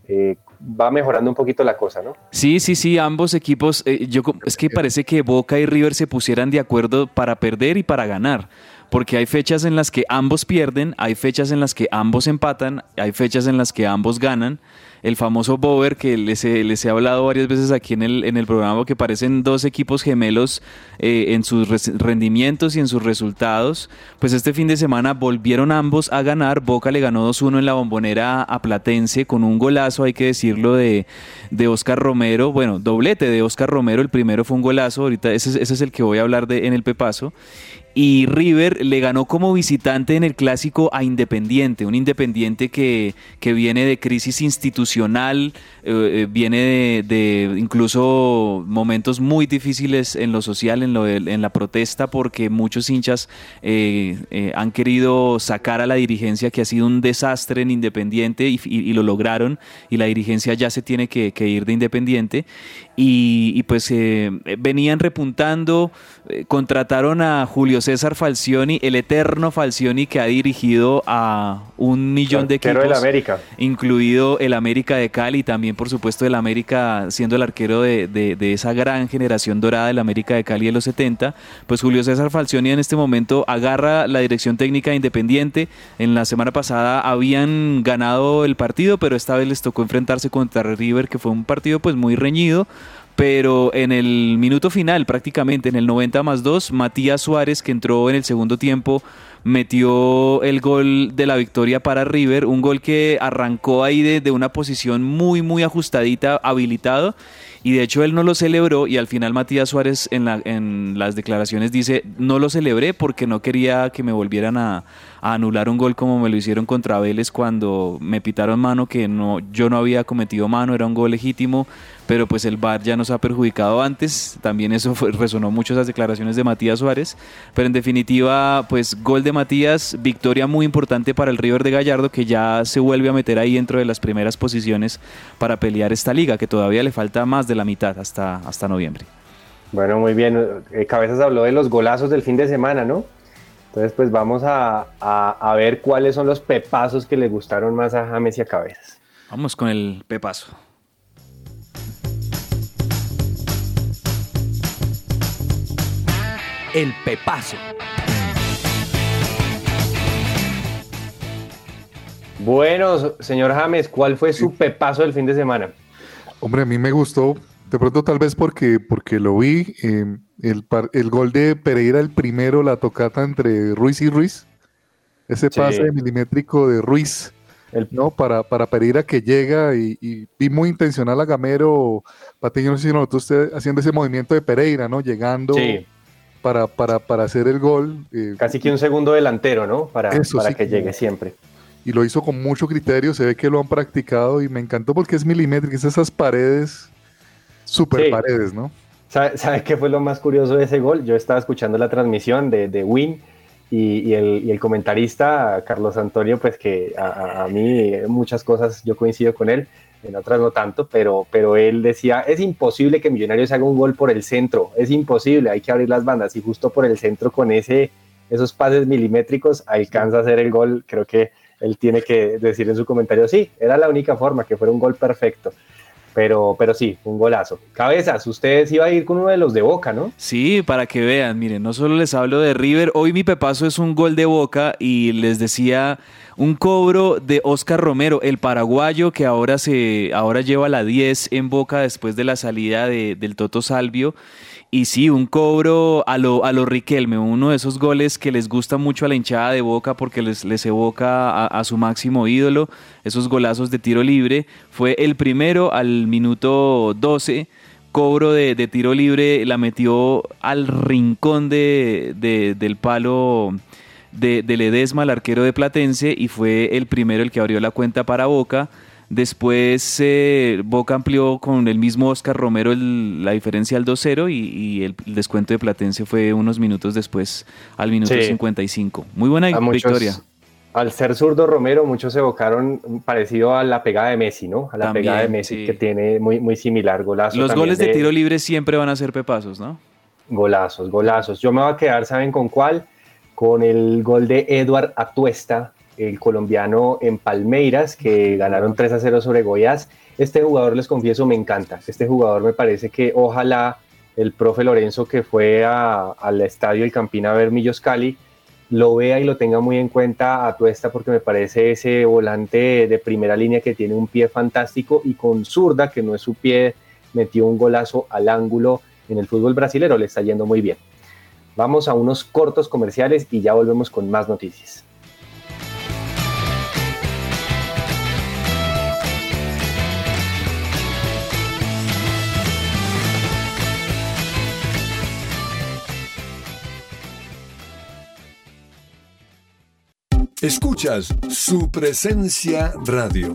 [SPEAKER 5] Eh, va mejorando un poquito la cosa, ¿no?
[SPEAKER 7] Sí, sí, sí, ambos equipos, eh, yo es que parece que Boca y River se pusieran de acuerdo para perder y para ganar, porque hay fechas en las que ambos pierden, hay fechas en las que ambos empatan, hay fechas en las que ambos ganan. El famoso Bover que les he, les he hablado varias veces aquí en el, en el programa, que parecen dos equipos gemelos eh, en sus rendimientos y en sus resultados. Pues este fin de semana volvieron ambos a ganar. Boca le ganó 2-1 en la bombonera a Platense con un golazo, hay que decirlo, de, de Oscar Romero. Bueno, doblete de Oscar Romero. El primero fue un golazo, ahorita ese, es- ese es el que voy a hablar de en el Pepazo. Y River le ganó como visitante en el clásico a Independiente, un Independiente que, que viene de crisis institucional, eh, eh, viene de, incluso momentos muy difíciles en lo social, en, lo de, en la protesta, porque muchos hinchas eh, eh, han querido sacar a la dirigencia que ha sido un desastre en Independiente y, lo lograron y la dirigencia ya se tiene que, ir de Independiente. Y, y pues venían repuntando, contrataron a Julio César Falcioni, el eterno Falcioni que ha dirigido a un millón de equipos,
[SPEAKER 5] del América.
[SPEAKER 7] incluido el América de Cali y también por supuesto el América siendo el arquero de, de- de esa gran generación dorada del América de Cali de los 70, pues Julio César Falcioni en este momento agarra la dirección técnica de Independiente, en la semana pasada habían ganado el partido, pero esta vez les tocó enfrentarse contra River, que fue un partido pues muy reñido, pero en el minuto final, prácticamente en el 90 más 2, Matías Suárez, que entró en el segundo tiempo, metió el gol de la victoria para River, un gol que arrancó ahí de, una posición muy, muy ajustadita, habilitado. Y de hecho él no lo celebró y al final Matías Suárez en, la- en las declaraciones dice, no lo celebré porque no quería que me volvieran a, anular un gol como me lo hicieron contra Vélez cuando me pitaron mano que no, yo no había cometido mano, era un gol legítimo, pero pues el VAR ya nos ha perjudicado antes, también eso fue- resonó mucho esas declaraciones de Matías Suárez, pero en definitiva pues gol de Matías, victoria muy importante para el River de Gallardo que ya se vuelve a meter ahí dentro de las primeras posiciones para pelear esta liga, que todavía le falta más de la mitad hasta, hasta noviembre.
[SPEAKER 5] Bueno, muy bien. Eh, Cabezas habló de los golazos del fin de semana, ¿no? Entonces, pues vamos a, a- a ver cuáles son los pepazos que le gustaron más a James y a Cabezas.
[SPEAKER 7] Vamos con el pepazo.
[SPEAKER 3] El pepazo.
[SPEAKER 5] Bueno, señor James, ¿cuál fue su pepazo del fin de semana?
[SPEAKER 6] Hombre, a mí me gustó, de pronto tal vez porque, porque lo vi, eh, el, par- el gol de Pereira, el primero, la tocata entre Ruiz y Ruiz, ese
[SPEAKER 5] Sí.
[SPEAKER 6] pase milimétrico de Ruiz,
[SPEAKER 5] El-
[SPEAKER 6] ¿no? Para, para Pereira que llega y, y vi muy intencional a Gamero, Patiño, no sé si notó usted haciendo ese movimiento de Pereira, ¿no? Llegando
[SPEAKER 5] Sí,
[SPEAKER 6] para, para, para hacer el gol. eh,
[SPEAKER 5] casi que un segundo delantero, ¿no? Para,
[SPEAKER 6] Eso
[SPEAKER 5] para
[SPEAKER 6] sí,
[SPEAKER 5] que llegue siempre.
[SPEAKER 6] y lo hizo con mucho criterio, se ve que lo han practicado y me encantó porque es milimétrico, es esas paredes, super
[SPEAKER 5] Sí.
[SPEAKER 6] paredes, ¿no?
[SPEAKER 5] ¿Sabe, sabe qué fue lo más curioso de ese gol? Yo estaba escuchando la transmisión de, de Win y, y el, y el comentarista, Carlos Antonio, pues que a, a- mí muchas cosas yo coincido con él, en otras no tanto, pero, pero él decía, es imposible que Millonarios haga un gol por el centro, es imposible, hay que abrir las bandas y justo por el centro con ese, esos pases milimétricos alcanza a hacer el gol, creo que él tiene que decir en su comentario, sí, era la única forma, que fuera un gol perfecto. Pero, pero sí, un golazo. Cabezas, ustedes iba a ir con uno de los de Boca, ¿no?
[SPEAKER 7] Sí, para que vean, miren, no solo les hablo de River, hoy mi pepazo es un gol de Boca y les decía un cobro de Oscar Romero, el paraguayo que ahora se ahora lleva la 10 en Boca después de la salida de- del Toto Salvio. Y sí, un cobro a lo, a lo Riquelme, uno de esos goles que les gusta mucho a la hinchada de Boca porque les, les evoca a, su máximo ídolo, esos golazos de tiro libre. Fue el primero al minuto 12 cobro de, tiro libre, la metió al rincón de, de- del palo de, de Ledesma, el arquero de Platense, y fue el primero el que abrió la cuenta para Boca. Después eh, Boca amplió con el mismo Oscar Romero el- la diferencia al 2-0 y, y el, el descuento de Platense fue unos minutos después, al minuto
[SPEAKER 5] Sí.
[SPEAKER 7] 55. Muy buena
[SPEAKER 5] A muchos-
[SPEAKER 7] victoria.
[SPEAKER 5] Al ser zurdo Romero, muchos evocaron parecido a la pegada de Messi, ¿no? A la
[SPEAKER 7] También,
[SPEAKER 5] pegada de Messi
[SPEAKER 7] sí.
[SPEAKER 5] que tiene muy, muy similar. Golazo
[SPEAKER 7] Los goles de tiro libre siempre van a ser pepazos, ¿no?
[SPEAKER 5] Golazos, golazos. Yo me voy a quedar, ¿saben con cuál? Con el gol de Eduard Atuesta, el colombiano en Palmeiras, que ganaron 3 a 0 sobre Goiás. Este jugador, les confieso, me encanta. Este jugador me parece que ojalá el profe Lorenzo, que fue a- al estadio El Campín a ver Millos Cali, lo vea y lo tenga muy en cuenta a Tuesta porque me parece ese volante de primera línea que tiene un pie fantástico y con zurda, que no es su pie, metió un golazo al ángulo en el fútbol brasilero, le está yendo muy bien. Vamos a unos cortos comerciales y ya volvemos con más noticias.
[SPEAKER 8] Escuchas su presencia radio.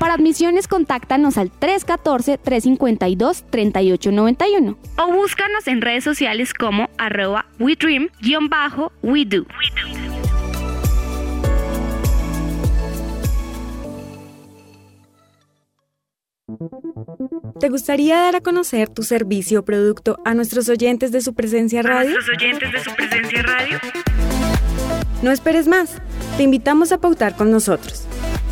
[SPEAKER 11] Para admisiones, contáctanos al 314-352-3891 o búscanos en redes sociales como arroba WeDream-WeDo.
[SPEAKER 12] ¿Te gustaría dar a conocer tu servicio o producto a nuestros oyentes de su presencia radio?
[SPEAKER 11] ¿Nuestros oyentes de su presencia radio?
[SPEAKER 12] No esperes más. Te invitamos a pautar con nosotros.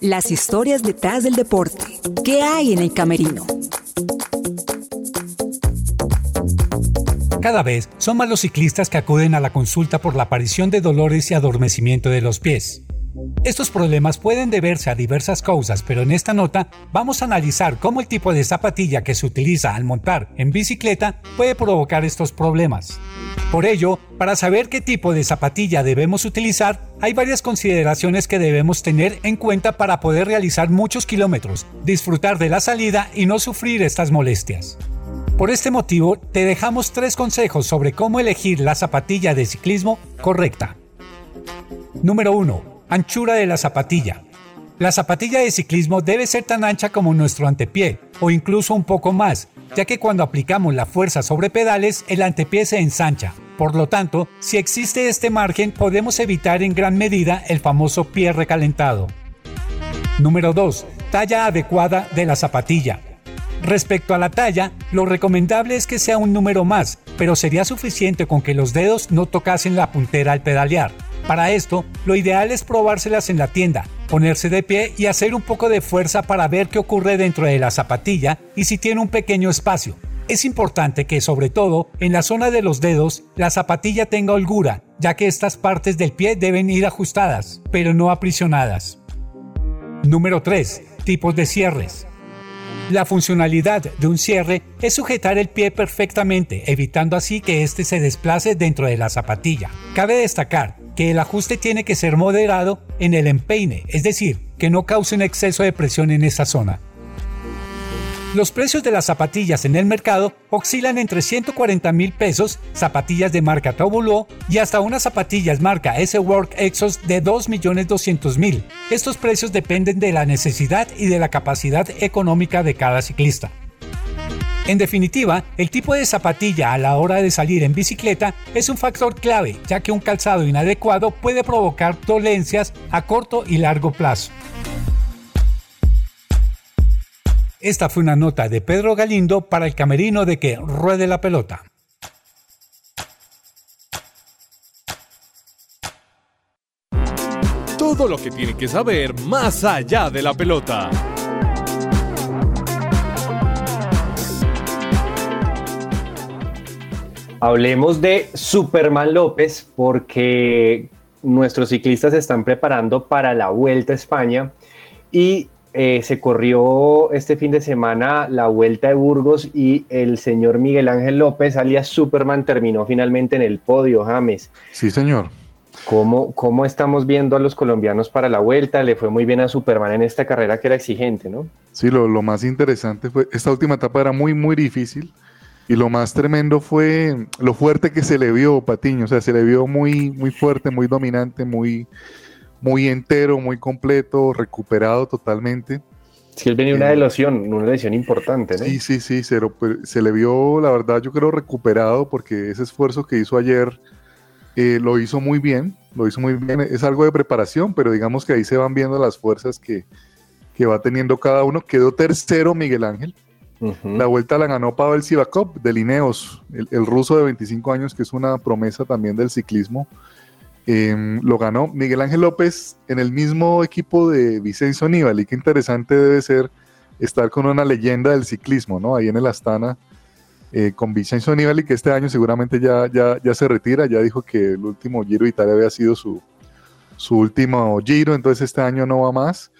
[SPEAKER 13] Las historias detrás del deporte. ¿Qué hay en el camerino?
[SPEAKER 14] Cada vez son más los ciclistas que acuden a la consulta por la aparición de dolores y adormecimiento de los pies. Estos problemas pueden deberse a diversas causas, pero en esta nota vamos a analizar cómo el tipo de zapatilla que se utiliza al montar en bicicleta puede provocar estos problemas. Por ello, para saber qué tipo de zapatilla debemos utilizar, hay varias consideraciones que debemos tener en cuenta para poder realizar muchos kilómetros, disfrutar de la salida y no sufrir estas molestias. Por este motivo, te dejamos tres consejos sobre cómo elegir la zapatilla de ciclismo correcta. Número 1 Anchura de la zapatilla. La zapatilla de ciclismo debe ser tan ancha como nuestro antepié, o incluso un poco más, ya que cuando aplicamos la fuerza sobre pedales, el antepié se ensancha. Por lo tanto, si existe este margen, podemos evitar en gran medida el famoso pie recalentado. Número 2. Talla adecuada de la zapatilla. Respecto a la talla, lo recomendable es que sea un número más, pero sería suficiente con que los dedos no tocasen la puntera al pedalear. Para esto, lo ideal es probárselas en la tienda, ponerse de pie y hacer un poco de fuerza para ver qué ocurre dentro de la zapatilla y si tiene un pequeño espacio. Es importante que, sobre todo, en la zona de los dedos, la zapatilla tenga holgura, ya que estas partes del pie deben ir ajustadas, pero no aprisionadas. Número 3. Tipos de cierres. La funcionalidad de un cierre es sujetar el pie perfectamente, evitando así que éste se desplace dentro de la zapatilla. Cabe destacar que el ajuste tiene que ser moderado en el empeine, es decir, que no cause un exceso de presión en esta zona. Los precios de las zapatillas en el mercado oscilan entre 140 mil pesos, zapatillas de marca Tobulo, y hasta unas zapatillas marca S-Work Exos de 2.200.000. Estos precios dependen de la necesidad y de la capacidad económica de cada ciclista. En definitiva, el tipo de zapatilla a la hora de salir en bicicleta es un factor clave, ya que un calzado inadecuado puede provocar dolencias a corto y largo plazo. Esta fue una nota de Pedro Galindo para el camerino de que ruede la pelota.
[SPEAKER 15] Todo lo que tiene que saber más allá de la pelota.
[SPEAKER 5] Hablemos de Superman López porque nuestros ciclistas se están preparando para la Vuelta a España y eh, se corrió este fin de semana la Vuelta de Burgos y el señor Miguel Ángel López, alias Superman, terminó finalmente en el podio, James.
[SPEAKER 6] Sí, señor.
[SPEAKER 5] ¿Cómo, ¿Cómo estamos viendo a los colombianos para la Vuelta? Le fue muy bien a Superman en esta carrera que era exigente, ¿no?
[SPEAKER 6] Sí, lo, lo más interesante fue, esta última etapa era muy, muy difícil y lo más tremendo fue lo fuerte que se le vio Patiño, o sea, se le vio muy, muy fuerte, muy dominante, muy, muy entero, muy completo, recuperado totalmente.
[SPEAKER 5] Sí, él venía una eh, lesión, una lesión importante, ¿no?
[SPEAKER 6] Sí, sí, sí, se, se, le vio, la verdad, yo creo recuperado porque ese esfuerzo que hizo ayer eh, lo hizo muy bien, lo hizo muy bien. Es algo de preparación, pero digamos que ahí se van viendo las fuerzas que, que va teniendo cada uno. Quedó tercero Miguel Ángel, la vuelta la ganó Pavel Sivakov de Lineos, el, ruso de 25 años, que es una promesa también del ciclismo. Em, lo ganó Miguel Ángel López en el mismo equipo de Vicenzo Nibali. Qué interesante debe ser estar con una leyenda del ciclismo, ¿no? Ahí en el Astana, eh, con Vicenzo Nibali, que este año seguramente ya, ya, ya se retira. Ya dijo que el último Giro de Italia había sido su, su último Giro, entonces este año no va más.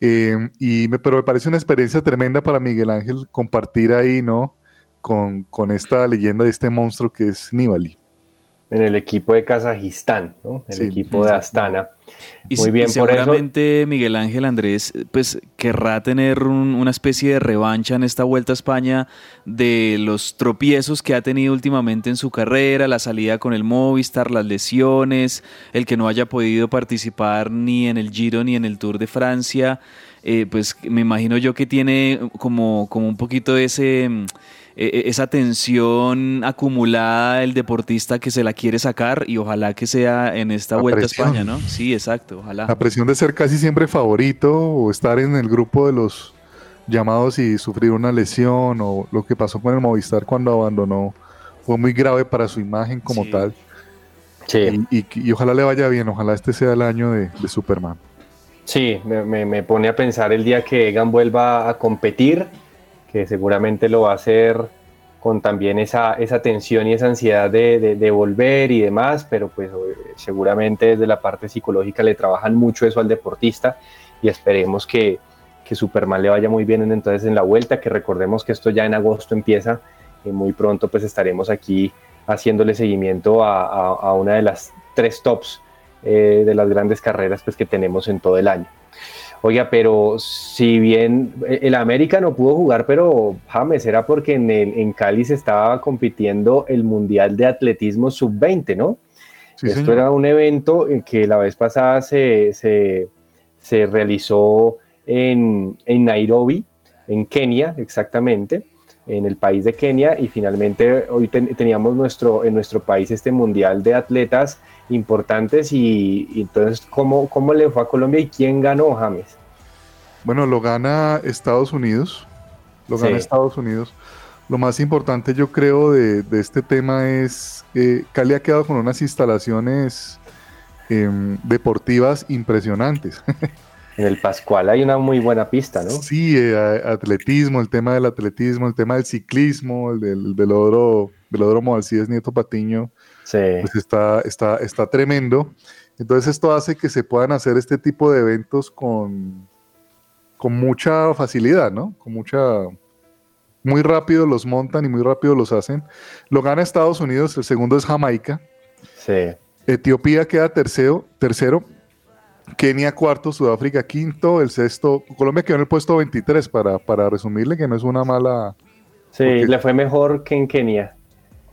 [SPEAKER 6] Eh, y me, pero me parece una experiencia tremenda para Miguel Ángel compartir ahí, ¿no? Con, con esta leyenda de este monstruo que es Nibali
[SPEAKER 5] en el equipo de Kazajistán, ¿no? el equipo de Astana.
[SPEAKER 7] Y, Muy bien, seguramente Miguel Ángel Andrés pues querrá tener una especie de revancha en esta vuelta a España de los tropiezos que ha tenido últimamente en su carrera, la salida con el Movistar, las lesiones, el que no haya podido participar ni en el Giro ni en el Tour de Francia. Eh, pues me imagino yo que tiene como, como un poquito ese e, e, esa tensión acumulada del deportista que se la quiere sacar y ojalá que sea en esta vuelta a España, ¿no? Sí, exacto, ojalá.
[SPEAKER 6] La presión de ser casi siempre favorito o estar en el grupo de los llamados y sufrir una lesión o lo que pasó con el Movistar cuando abandonó fue muy grave para su imagen como tal.
[SPEAKER 5] Sí.
[SPEAKER 6] Y, ojalá le vaya bien, ojalá este sea el año de, Superman.
[SPEAKER 5] Sí, me, me, pone a pensar el día que Egan vuelva a competir que seguramente lo va a hacer con también esa, esa tensión y esa ansiedad de, de, volver y demás, pero pues seguramente desde la parte psicológica le trabajan mucho eso al deportista y esperemos que, que Superman le vaya muy bien entonces en la vuelta, que recordemos que esto ya en agosto empieza y muy pronto pues estaremos aquí haciéndole seguimiento a, a, una de las tres tops eh, de las grandes carreras pues que tenemos en todo el año. Oiga, pero si bien el América no pudo jugar, pero James, era porque en, el, en Cali se estaba compitiendo el Mundial de Atletismo Sub-20, ¿no? Esto era un evento que la vez pasada se, se, realizó en, en, Nairobi, en Kenia, exactamente, en el país de Kenia, y finalmente hoy teníamos nuestro, en nuestro país este Mundial de Atletas importantes y, entonces, ¿cómo, ¿cómo, le fue a Colombia y quién ganó, James?
[SPEAKER 6] Bueno, lo gana Estados Unidos, lo gana Estados Unidos. Lo más importante yo creo de, este tema es que Cali ha quedado con unas instalaciones em, deportivas impresionantes.
[SPEAKER 5] En el Pascual hay una muy buena pista, ¿no?
[SPEAKER 6] Sí, eh, atletismo, el tema del atletismo, el tema del ciclismo, el del velódromo, velódromo Alcides Nieto Patiño, pues está, está, está tremendo. Entonces esto hace que se puedan hacer este tipo de eventos con, con mucha facilidad, ¿no? Con mucha... Muy rápido los montan y muy rápido los hacen. Lo gana Estados Unidos, el segundo es Jamaica.
[SPEAKER 5] Sí.
[SPEAKER 6] Etiopía queda tercero, tercero. Kenia cuarto, Sudáfrica quinto, el sexto. Colombia quedó en el puesto 23 para, para resumirle que no es una mala...
[SPEAKER 5] Sí, le fue mejor que en Kenia.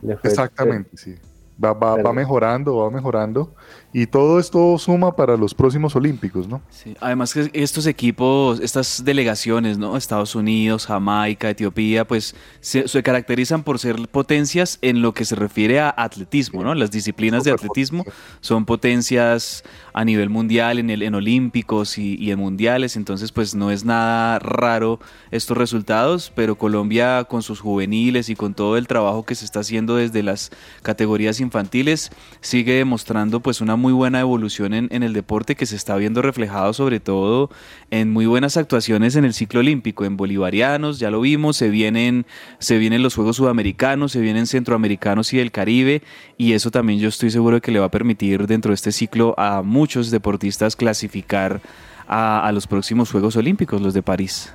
[SPEAKER 6] Exactamente, sí. Va, va, va, mejorando, va mejorando. Y todo esto suma para los próximos Olímpicos, ¿no?
[SPEAKER 7] Sí. Además que estos equipos, estas delegaciones, ¿no? Estados Unidos, Jamaica, Etiopía, pues se, caracterizan por ser potencias en lo que se refiere a atletismo, ¿no? Las disciplinas de atletismo son potencias a nivel mundial, en, el, en olímpicos y, y en mundiales, entonces pues no es nada raro estos resultados, pero Colombia con sus juveniles y con todo el trabajo que se está haciendo desde las categorías infantiles sigue demostrando pues una muy buena evolución en, el deporte que se está viendo reflejado sobre todo en muy buenas actuaciones en el ciclo olímpico, en bolivarianos, ya lo vimos, se vienen, se vienen los Juegos Sudamericanos, se vienen Centroamericanos y del Caribe, y eso también yo estoy seguro que le va a permitir dentro de este ciclo a muchos deportistas clasificar a, a los próximos Juegos Olímpicos, los de París.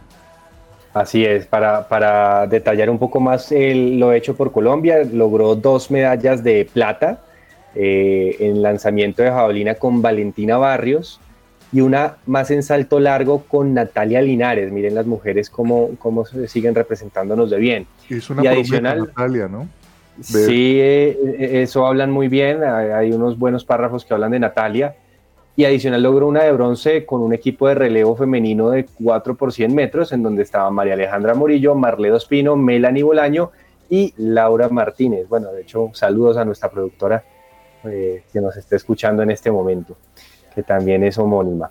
[SPEAKER 5] Así es, para, para detallar un poco más el, lo hecho por Colombia, logró dos medallas de plata eh, en lanzamiento de jabalina con Valentina Barrios y una más en salto largo con Natalia Linares. Miren las mujeres cómo, cómo se siguen representándonos de bien.
[SPEAKER 6] Es una
[SPEAKER 5] y adicional,
[SPEAKER 6] Natalia, ¿no?
[SPEAKER 5] De... Sí, eh, eso hablan muy bien, hay, hay unos buenos párrafos que hablan de Natalia y adicional logró una de bronce con un equipo de relevo femenino de 4 por 100 metros, en donde estaban María Alejandra Murillo, Marledo Espino, Melanie Bolaño y Laura Martínez. Bueno, de hecho, saludos a nuestra productora eh, que nos está escuchando en este momento, que también es homónima.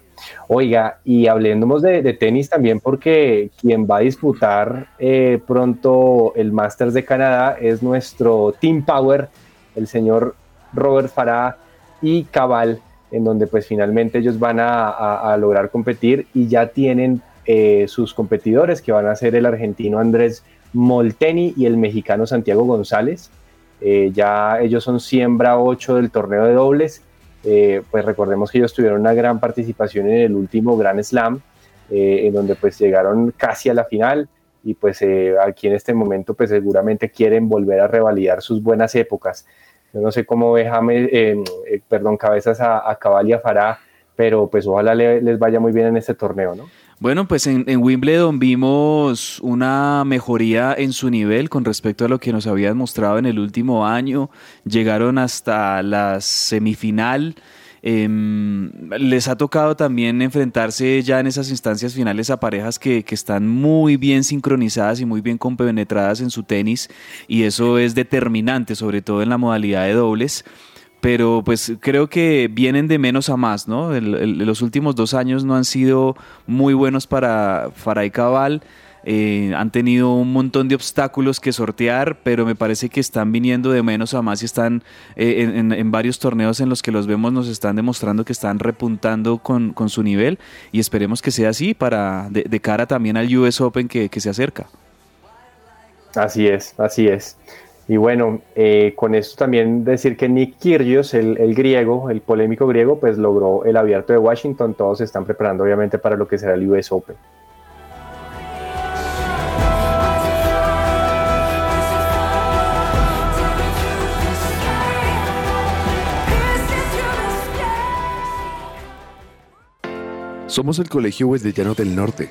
[SPEAKER 5] Oiga, y hablemos de, tenis también, porque quien va a disputar eh, pronto el Masters de Canadá es nuestro Team Power, el señor Robert Farah y Cabal en donde pues finalmente ellos van a lograr competir y ya tienen eh, sus competidores que van a ser el argentino Andrés Molteni y el mexicano Santiago González. Eh, ya ellos son siembra 8 del torneo de dobles. Eh, pues recordemos que ellos tuvieron una gran participación en el último Grand Slam, en donde pues llegaron casi a la final y pues aquí en este momento pues seguramente quieren volver a revalidar sus buenas épocas. Yo no sé cómo ve eh, eh, perdón, cabezas a, a Cabal y a Farah, pero pues ojalá le, les vaya muy bien en este torneo, ¿no?
[SPEAKER 7] Bueno, pues en, Wimbledon vimos una mejoría en su nivel con respecto a lo que nos habían mostrado en el último año. Llegaron hasta la semifinal. Eh, les ha tocado también enfrentarse ya en esas instancias finales a parejas que, que, están muy bien sincronizadas y muy bien compenetradas en su tenis y eso es determinante, sobre todo en la modalidad de dobles. Pero pues creo que vienen de menos a más, ¿no? El, los últimos dos años no han sido muy buenos para Faray Cabal. Eh, han tenido un montón de obstáculos que sortear, pero me parece que están viniendo de menos a más y están eh, en, en, varios torneos en los que los vemos nos están demostrando que están repuntando con, con su nivel y esperemos que sea así para de, de cara también al US Open que, que, se acerca.
[SPEAKER 5] Así es, así es. Y bueno, eh, con esto también decir que Nick Kyrgios, el, el, griego, el polémico griego, pues logró el abierto de Washington. Todos se están preparando obviamente para lo que será el US Open.
[SPEAKER 16] Somos el Colegio Wesleyano del Norte.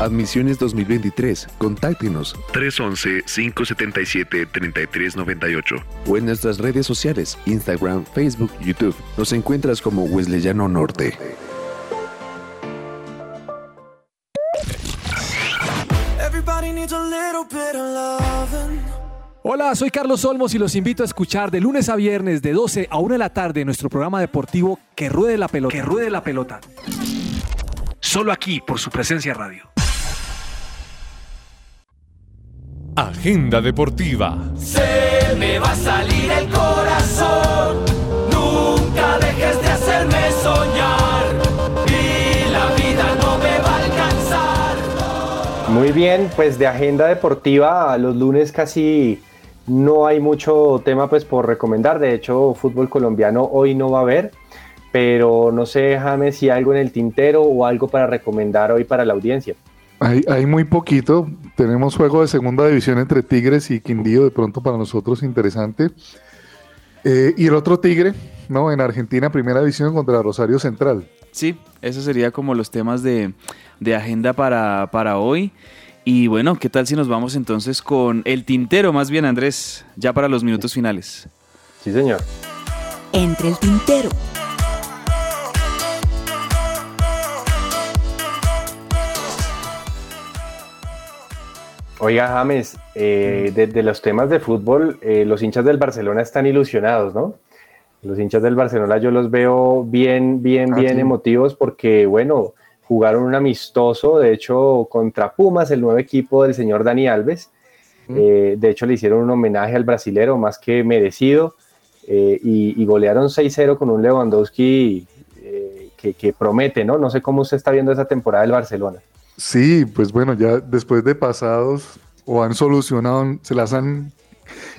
[SPEAKER 16] Admisiones 2023. Contáctenos 311-577-3398 o en nuestras redes sociales, Instagram, Facebook, YouTube. Nos encuentras como Wesleyano Norte.
[SPEAKER 3] Hola, soy Carlos Olmos y los invito a escuchar de lunes a viernes de 12 a 1 de la tarde nuestro programa deportivo Que Ruede la Pelota.
[SPEAKER 17] Que Ruede la Pelota. Solo aquí por su presencia radio.
[SPEAKER 15] Agenda Deportiva.
[SPEAKER 9] Se me va a salir el corazón. Nunca dejes de hacerme soñar. Y la vida no me va a alcanzar.
[SPEAKER 5] Muy bien, pues de agenda deportiva, los lunes casi no hay mucho tema pues por recomendar. De hecho, fútbol colombiano hoy no va a haber. Pero no sé, James, si algo en el tintero o algo para recomendar hoy para la audiencia.
[SPEAKER 6] Hay, hay, muy poquito. Tenemos juego de segunda división entre Tigres y Quindío, de pronto para nosotros interesante. Eh, y el otro Tigre, ¿no? En Argentina, primera división contra Rosario Central.
[SPEAKER 7] Sí, esos serían como los temas de, de agenda para, para hoy. Y bueno, ¿qué tal si nos vamos entonces con el tintero, más bien, Andrés, ya para los minutos finales?
[SPEAKER 5] Sí, señor.
[SPEAKER 13] Entre el tintero.
[SPEAKER 5] Oiga, James, eh, de, los temas de fútbol, eh, los hinchas del Barcelona están ilusionados, ¿no? Los hinchas del Barcelona yo los veo bien, bien, ah, bien emotivos porque, bueno, jugaron un amistoso, de hecho, contra Pumas, el nuevo equipo del señor Dani Alves. Eh, de hecho, le hicieron un homenaje al brasilero más que merecido y, y, golearon 6-0 con un Lewandowski que, que promete, ¿no? No sé cómo usted está viendo esa temporada del Barcelona.
[SPEAKER 6] Sí, pues bueno, ya después de pasados o han solucionado, se las han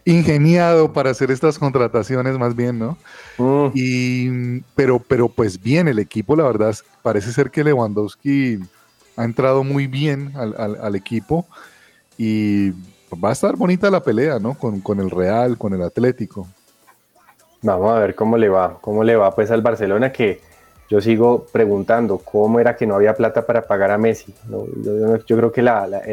[SPEAKER 6] ingeniado para hacer estas contrataciones más bien, ¿no? Mm. Y, pero, pero pues bien, el equipo, la verdad, parece ser que Lewandowski ha entrado muy bien al, equipo y va a estar bonita la pelea, ¿no? Con, con, el Real, con el Atlético.
[SPEAKER 5] Vamos a ver cómo le va, cómo le va pues al Barcelona que yo sigo preguntando cómo era que no había plata para pagar a Messi. Yo, creo que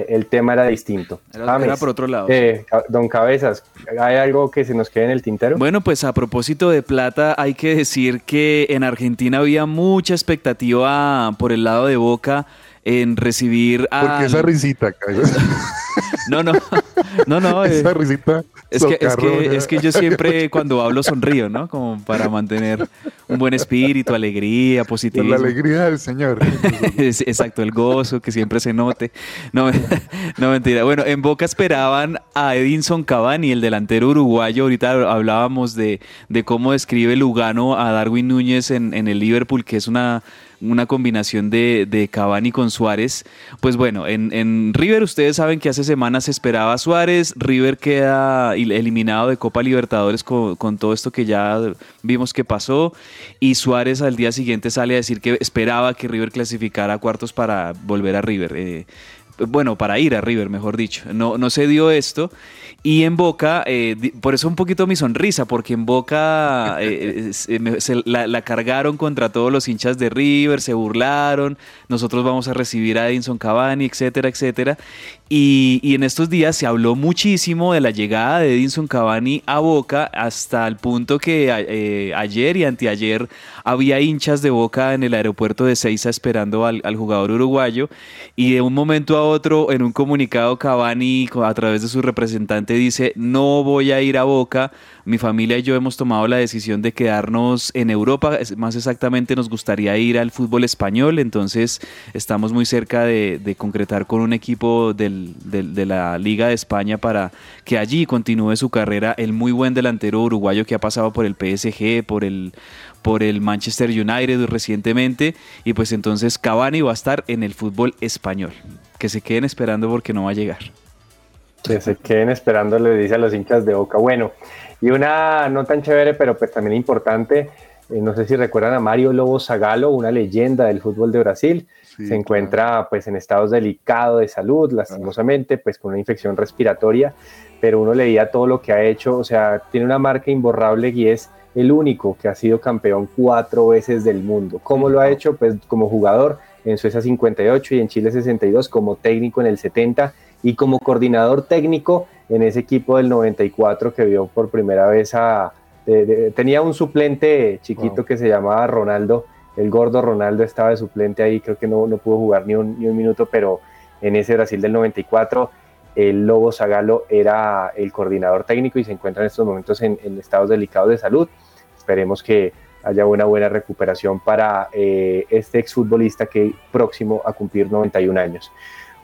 [SPEAKER 5] el tema era distinto.
[SPEAKER 7] Era, por otro lado.
[SPEAKER 5] Eh, don Cabezas, ¿hay algo que se nos quede en el tintero?
[SPEAKER 7] Bueno, pues a propósito de plata, hay que decir que en Argentina había mucha expectativa por el lado de Boca en recibir a...
[SPEAKER 6] Porque esa risita,
[SPEAKER 7] No, no, no, no.
[SPEAKER 6] esa eh, risita.
[SPEAKER 7] Es que, es, que, es que yo siempre cuando hablo sonrío, ¿no? Como para mantener un buen espíritu, alegría, positivismo.
[SPEAKER 6] La alegría del Señor.
[SPEAKER 7] Exacto, el gozo, que siempre se note. No, no mentira. Bueno, en Boca esperaban a Edinson Cavani, el delantero uruguayo. Ahorita hablábamos de, de cómo describe Lugano a Darwin Núñez en, en el Liverpool, que es una una combinación de, de Cavani con Suárez. Pues bueno, en, en, River ustedes saben que hace semanas se esperaba a Suárez, River queda eliminado de Copa Libertadores con, con, todo esto que ya vimos que pasó y Suárez al día siguiente sale a decir que esperaba que River clasificara a cuartos para volver a River. Eh, bueno, para ir a River, mejor dicho. No, no se dio esto. Y en Boca, eh, por eso un poquito mi sonrisa, porque en Boca eh, se, la, cargaron contra todos los hinchas de River, se burlaron, nosotros vamos a recibir a Edinson Cavani, etcétera, etcétera. Y, en estos días se habló muchísimo de la llegada de Edinson Cavani a Boca hasta el punto que eh, ayer y anteayer había hinchas de Boca en el aeropuerto de Ceiza esperando al, al, jugador uruguayo y de un momento a otro en un comunicado Cavani a través de su representante dice no voy a ir a Boca. Mi familia y yo hemos tomado la decisión de quedarnos en Europa, más exactamente nos gustaría ir al fútbol español, entonces estamos muy cerca de, concretar con un equipo de la Liga de España para que allí continúe su carrera el muy buen delantero uruguayo que ha pasado por el PSG, por el por el Manchester United recientemente y pues entonces Cavani va a estar en el fútbol español. Que se queden esperando porque no va a llegar.
[SPEAKER 5] Que se queden esperando, le dice a los hinchas de Boca. Bueno, y una no tan chévere, pero pues también importante, eh, no sé si recuerdan a Mario Lobo Zagalo, una leyenda del fútbol de Brasil. se encuentra pues en estados delicados de salud, lastimosamente, pues con una infección respiratoria, pero uno leía todo lo que ha hecho, o sea, tiene una marca imborrable y es el único que ha sido campeón cuatro veces del mundo. ¿Cómo lo ha hecho? Pues como jugador en Suecia 58 y en Chile 62, como técnico en el 70 y como coordinador técnico en ese equipo del 94 que vio por primera vez a... tenía un suplente chiquito que se llamaba Ronaldo, el gordo Ronaldo estaba de suplente ahí, creo que no, no pudo jugar ni un, ni un minuto, pero en ese Brasil del 94 el Lobo Zagalo era el coordinador técnico y se encuentra en estos momentos en, estados delicados de salud. Esperemos que haya una buena recuperación para eh, este exfutbolista que próximo a cumplir 91 años.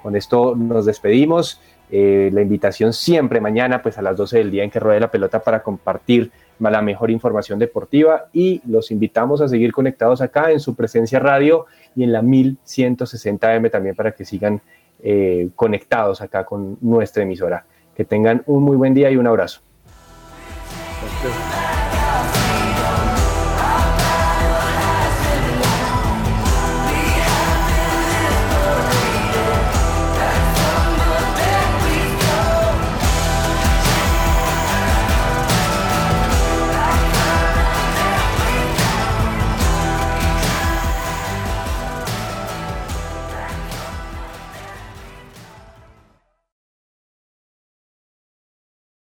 [SPEAKER 5] Con esto nos despedimos. Eh, la invitación siempre mañana, pues a las 12 del día en que ruede la pelota para compartir la mejor información deportiva y los invitamos a seguir conectados acá en su presencia radio y en la 1160M también para que sigan eh, conectados acá con nuestra emisora. Que tengan un muy buen día y un abrazo.